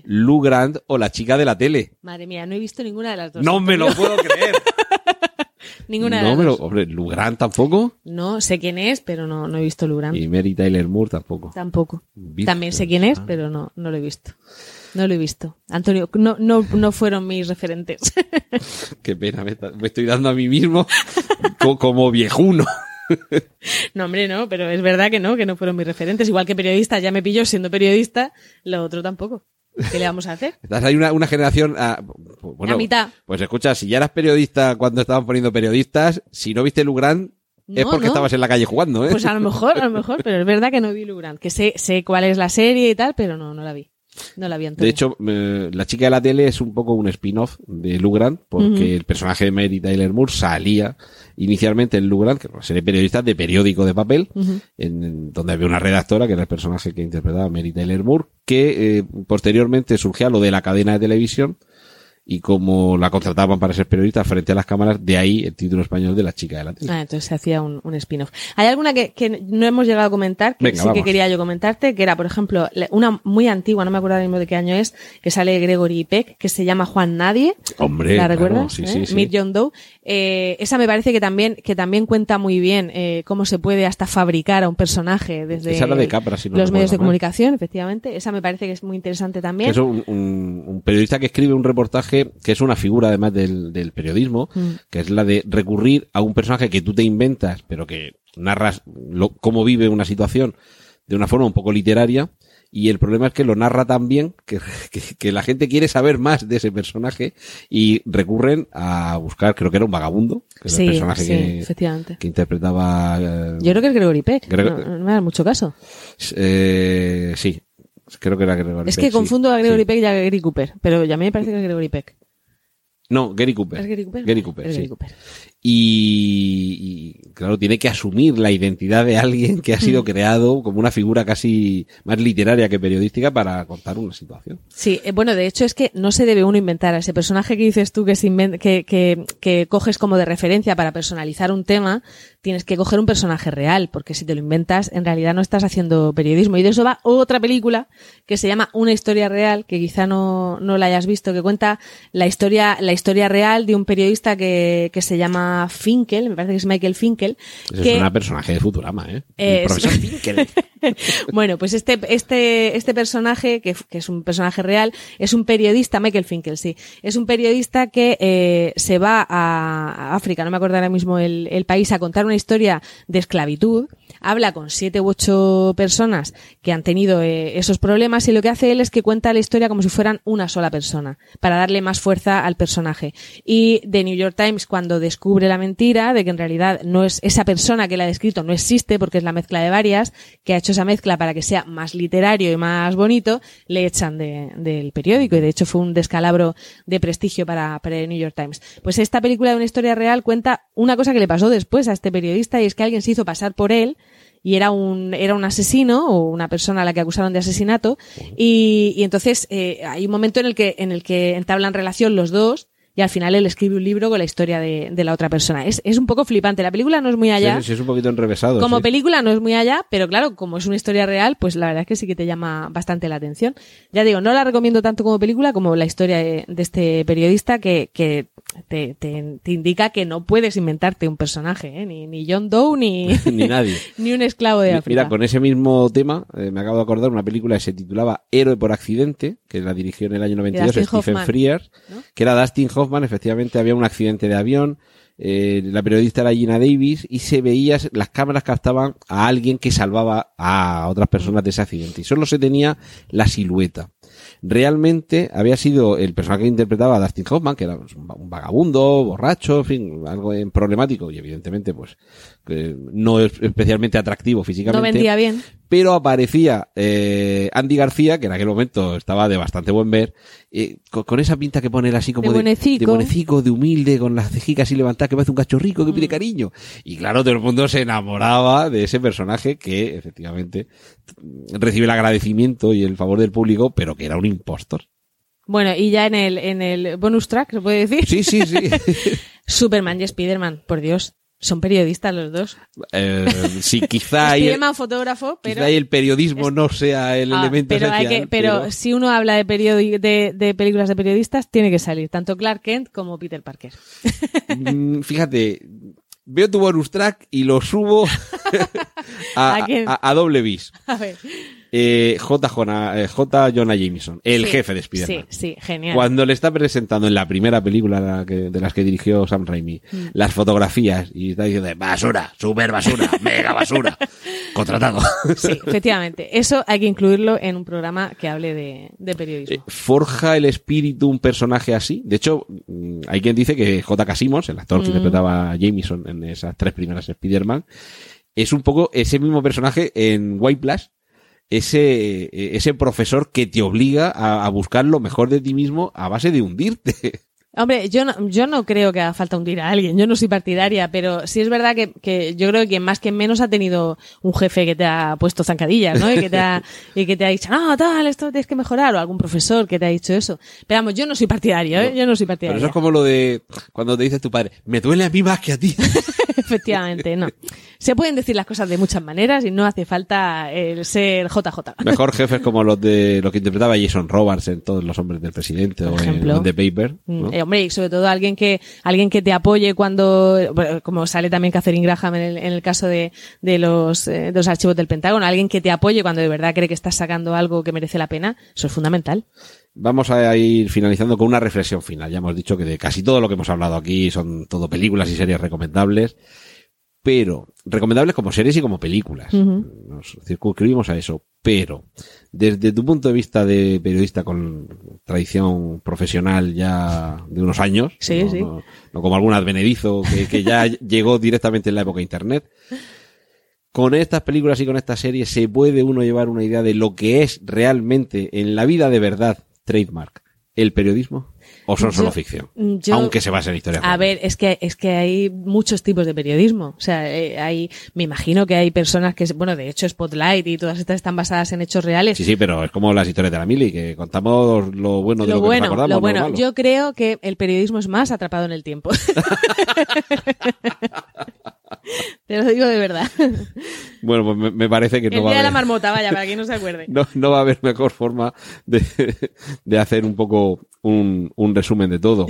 Lou Grant o la chica de la tele. Madre mía, no he visto ninguna de las dos. No me lo puedo creer. Ninguna de no las lo, dos. hombre, Lou Grant tampoco No, sé quién es, pero no, no he visto Lugran. y Mary Tyler Moore tampoco. Tampoco. También sé quién es, pero no, no lo he visto. No lo he visto. Antonio, no, no, no fueron mis referentes. Qué pena, me, está- me estoy dando a mí mismo co- como viejuno. no, hombre, no, pero es verdad que no, que no fueron mis referentes. Igual que periodista ya me pilló siendo periodista, lo otro tampoco. ¿Qué le vamos a hacer? Ahí una, una generación, ah, bueno, La mitad. Pues escucha, si ya eras periodista cuando estaban poniendo periodistas, si no viste Lou Grant es No, porque no. estabas en la calle jugando, ¿eh? Pues a lo mejor, a lo mejor, pero es verdad que no vi Lugran. Que sé, sé cuál es la serie y tal, pero no, no la vi. No la vi Antonio. De hecho, eh, La chica de la tele es un poco un spin-off de Lou Grant, porque el personaje de Mary Tyler Moore salía inicialmente en Lou Grant, que era una serie de periodistas de periódico de papel, en donde había una redactora, que era el personaje que interpretaba Mary Tyler Moore, que eh, posteriormente surgía lo de la cadena de televisión, y como la contrataban para ser periodista frente a las cámaras, de ahí el título español de La chica de la tele. Ah, entonces se hacía un, un spin-off. Hay alguna que, que no hemos llegado a comentar, que Venga, sí que vamos. quería yo comentarte, que era, por ejemplo, la- una muy antigua, no me acuerdo mismo de qué año es, que sale Gregory Peck, que se llama Juan Nadie. Hombre, ¿La claro, recuerdas? sí, ¿Eh? sí, sí. Meet John Doe. Eh, esa me parece que también, que también cuenta muy bien eh, cómo se puede hasta fabricar a un personaje desde Esa era de Capra, si no los medios de comunicación, efectivamente. Esa me parece que es muy interesante también. Que es un, un- un periodista que escribe un reportaje que es una figura además del, del periodismo, Mm. que es la de recurrir a un personaje que tú te inventas, pero que narras lo- cómo vive una situación de una forma un poco literaria. Y el problema es que lo narra tan bien que, que, que la gente quiere saber más de ese personaje y recurren a buscar, creo que era un vagabundo, que era Sí, el personaje sí, que, efectivamente. que interpretaba. eh, Yo creo que es Gregory Peck. No, no me da mucho caso. eh, sí, creo que era Gregory Es Peck, que sí. confundo a Gregory Sí. Peck y a Gary Cooper, pero ya me parece que es Gregory Peck. No, Gary Cooper. ¿Es Gary Cooper? Gary Cooper, sí. Gary Cooper. Y, y, claro, tiene que asumir la identidad de alguien que ha sido Mm. creado como una figura casi más literaria que periodística para contar una situación. Sí, eh, bueno, de hecho es que no se debe uno inventar a ese personaje que dices tú que, se que, que, que coges como de referencia para personalizar un tema, tienes que coger un personaje real, porque si te lo inventas, en realidad no estás haciendo periodismo. Y de eso va otra película que se llama Una historia real, que quizá no, no la hayas visto, que cuenta la historia, la historia real de un periodista que, que se llama Finkel, me parece que es Michael Finkel. Que, es un personaje de Futurama, ¿eh? Eh, profesor. Finkel. bueno, pues este, este, este personaje, que, que es un personaje real, es un periodista, Michael Finkel, sí, es un periodista que eh, se va a, a África, no me acuerdo ahora mismo el, el país, a contar una historia de esclavitud, habla con siete u ocho personas que han tenido eh, esos problemas y lo que hace él es que cuenta la historia como si fueran una sola persona, para darle más fuerza al personaje. Y The New York Times, cuando descubre descubre la mentira de que en realidad no es esa persona que la ha descrito no existe porque es la mezcla de varias, que ha hecho esa mezcla para que sea más literario y más bonito, le echan de- del periódico y de hecho fue un descalabro de prestigio para, para el New York Times. Pues esta película de una historia real cuenta una cosa que le pasó después a este periodista y es que alguien se hizo pasar por él y era un, era un asesino o una persona a la que acusaron de asesinato y, y entonces eh, hay un momento en el que, en el que entablan relación los dos y al final él escribe un libro con la historia de, de la otra persona. Es, es un poco flipante. La película no es muy allá. Sí, sí, es un poquito enrevesado. Como sí. película no es muy allá, pero claro, como es una historia real, pues la verdad es que sí que te llama bastante la atención. Ya digo, no la recomiendo tanto como película como la historia de, de este periodista que, que te, te- te indica que no puedes inventarte un personaje, ¿eh? ni, ni John Doe ni, Ni nadie. ni un esclavo de África. Mira, con ese mismo tema, eh, me acabo de acordar una película que se titulaba Héroe por accidente, que la dirigió en el año 92 Dustin Stephen Frears, ¿no? que era Dustin Hoffman, efectivamente había un accidente de avión, eh, la periodista era Gina Davis y se veía, las cámaras captaban a alguien que salvaba a otras personas de ese accidente y solo se tenía la silueta. Realmente había sido el personaje que interpretaba a Dustin Hoffman, que era un vagabundo, borracho, en fin, algo eh, problemático y evidentemente pues que no es especialmente atractivo físicamente no vendía bien. pero aparecía eh, Andy García, que en aquel momento estaba de bastante buen ver, eh, con, con esa pinta que pone él así como De de, buenecico. de buenecico, de humilde, con las cejicas así levantadas, que parece un cachorrico que Mm. pide cariño. Y claro, todo el mundo se enamoraba de ese personaje que efectivamente recibe el agradecimiento y el favor del público, pero que era un impostor. Bueno, y ya en el, en el bonus track, ¿se puede decir? Sí, sí, sí. Superman y Spiderman, por Dios. Son periodistas los dos. Eh, sí, quizá ahí, Spiderman fotógrafo, pero... quizá el periodismo no sea el Ah, elemento pero, hay que, pero, si uno habla de, de, de películas de periodistas, tiene que salir tanto Clark Kent como Peter Parker. Mm, Fíjate, veo tu bonus track y lo subo a, ¿A a- a doble bis. A ver. Eh, J. Jonah, eh, J. Jonah Jameson, el Sí, jefe de Spider-Man. Sí, sí, genial. Cuando le está presentando en la primera película de las que dirigió Sam Raimi Mm. las fotografías y está diciendo basura, super basura, mega basura, contratado. Sí, efectivamente. Eso hay que incluirlo en un programa que hable de, de periodismo. Eh, ¿Forja el espíritu un personaje así? De hecho, mm, hay quien dice que J.K. Simmons, el actor que Mm. interpretaba a Jameson en esas tres primeras Spider-Man, es un poco ese mismo personaje en White Plus, ese, eh, ese profesor que te obliga a, a buscar lo mejor de ti mismo a base de hundirte. Hombre, yo no, yo no creo que haga falta hundir a alguien, yo no soy partidaria, pero sí es verdad que, que yo creo que más que menos ha tenido un jefe que te ha puesto zancadillas, ¿no? Y que te ha, y que te ha dicho, no, tal, esto tienes que mejorar, o algún profesor que te ha dicho eso. Pero vamos, yo no soy partidario, ¿eh? Yo no soy Pero partidaria. eso es como lo de cuando te dice tu padre, me duele a mí más que a ti. Efectivamente, no. Se pueden decir las cosas de muchas maneras y no hace falta el ser JJ. Mejor jefes como los de lo que interpretaba Jason Robards en Todos los hombres del presidente o en, ejemplo. en The Paper. ¿no? Mm, eh, hombre, y sobre todo alguien que alguien que te apoye cuando, como sale también Catherine Graham en el, en el caso de, de los, eh, de los archivos del Pentágono, alguien que te apoye cuando de verdad cree que estás sacando algo que merece la pena, eso es fundamental. Vamos a ir finalizando con una reflexión final. Ya hemos dicho que de casi todo lo que hemos hablado aquí son todo películas y series recomendables, pero recomendables como series y como películas. Nos circunscribimos a eso. Pero, desde tu punto de vista de periodista con tradición profesional ya de unos años, Sí, no, sí. no- no como algún advenedizo que, que ya llegó directamente en la época de Internet, con estas películas y con estas series se puede uno llevar una idea de lo que es realmente en la vida de verdad trademark el periodismo o son solo Yo- ficción yo- aunque se base en historias A ver, es que, es que hay muchos tipos de periodismo. O sea, eh, hay, me imagino que hay personas que, bueno, de hecho Spotlight y todas estas están basadas en hechos reales. sí sí pero es como las historias de la mili que contamos lo bueno de lo, lo que bueno, nos acordamos lo no bueno. malo. Yo creo que el periodismo es más atrapado en el tiempo. Te lo digo de verdad. bueno pues me, me parece que El no va día a de la haber, marmota, vaya, para quien no se acuerde. no, no va a haber mejor forma de, de hacer un poco un, un resumen de todo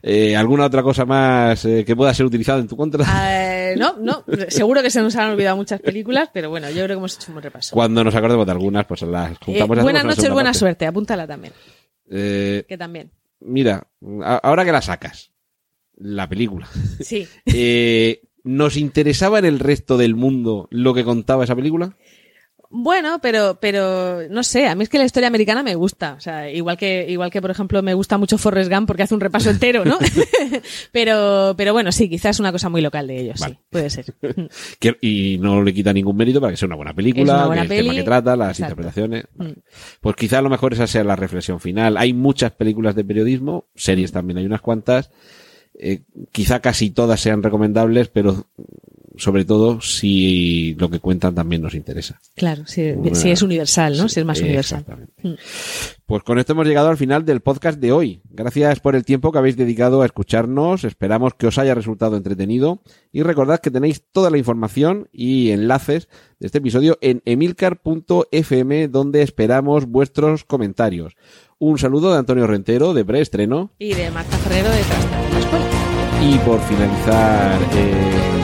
Eh, ¿Alguna otra cosa más eh, que pueda ser utilizada en tu contra? Eh, no, no, seguro que se nos han olvidado muchas películas, pero bueno, yo creo que hemos hecho un buen repaso. Cuando nos acordemos de algunas, pues las juntamos. buenas noches, buena parte. suerte, apúntala también, que también. mira, ahora que la sacas, la película, Sí. ¿Nos interesaba en el resto del mundo lo que contaba esa película? Bueno, pero, pero no sé, a mí es que la historia americana me gusta. O sea, igual que, igual que por ejemplo me gusta mucho Forrest Gump porque hace un repaso entero, ¿no? pero, pero bueno, sí, quizás es una cosa muy local de ellos, Vale. sí, puede ser. Que- y no le quita ningún mérito para que sea una buena película, una buena que el tema que trata, las exacto. interpretaciones. Mm. Pues quizá a lo mejor esa sea la reflexión final. Hay muchas películas de periodismo, series también hay unas cuantas. Eh, quizá casi todas sean recomendables, pero sobre todo si lo que cuentan también nos interesa. Claro, si, es universal, ¿no? Si es más universal. Mm. Pues con esto hemos llegado al final del podcast de hoy. Gracias por el tiempo que habéis dedicado a escucharnos. Esperamos que os haya resultado entretenido. Y recordad que tenéis toda la información y enlaces de este episodio en emilcar.fm donde esperamos vuestros comentarios. Un saludo de Antonio Rentero de Preestreno. Y de Marta Ferrero de escuela. Y por finalizar eh,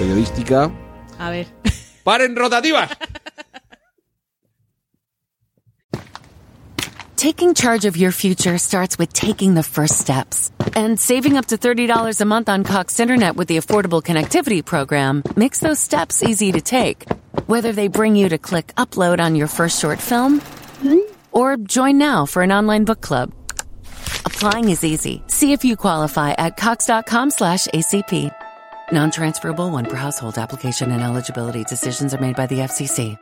periodística. A ver. ¡Paren rotativas! Taking charge of your future starts with taking the first steps. And saving up to $30 a month on Cox Internet with the Affordable Connectivity Program makes those steps easy to take. Whether they bring you to click upload on your first short film or join now for an online book club. Applying is easy. See if you qualify at cox.com slash ACP. Non transferable one per household application and eligibility decisions are made by the FCC.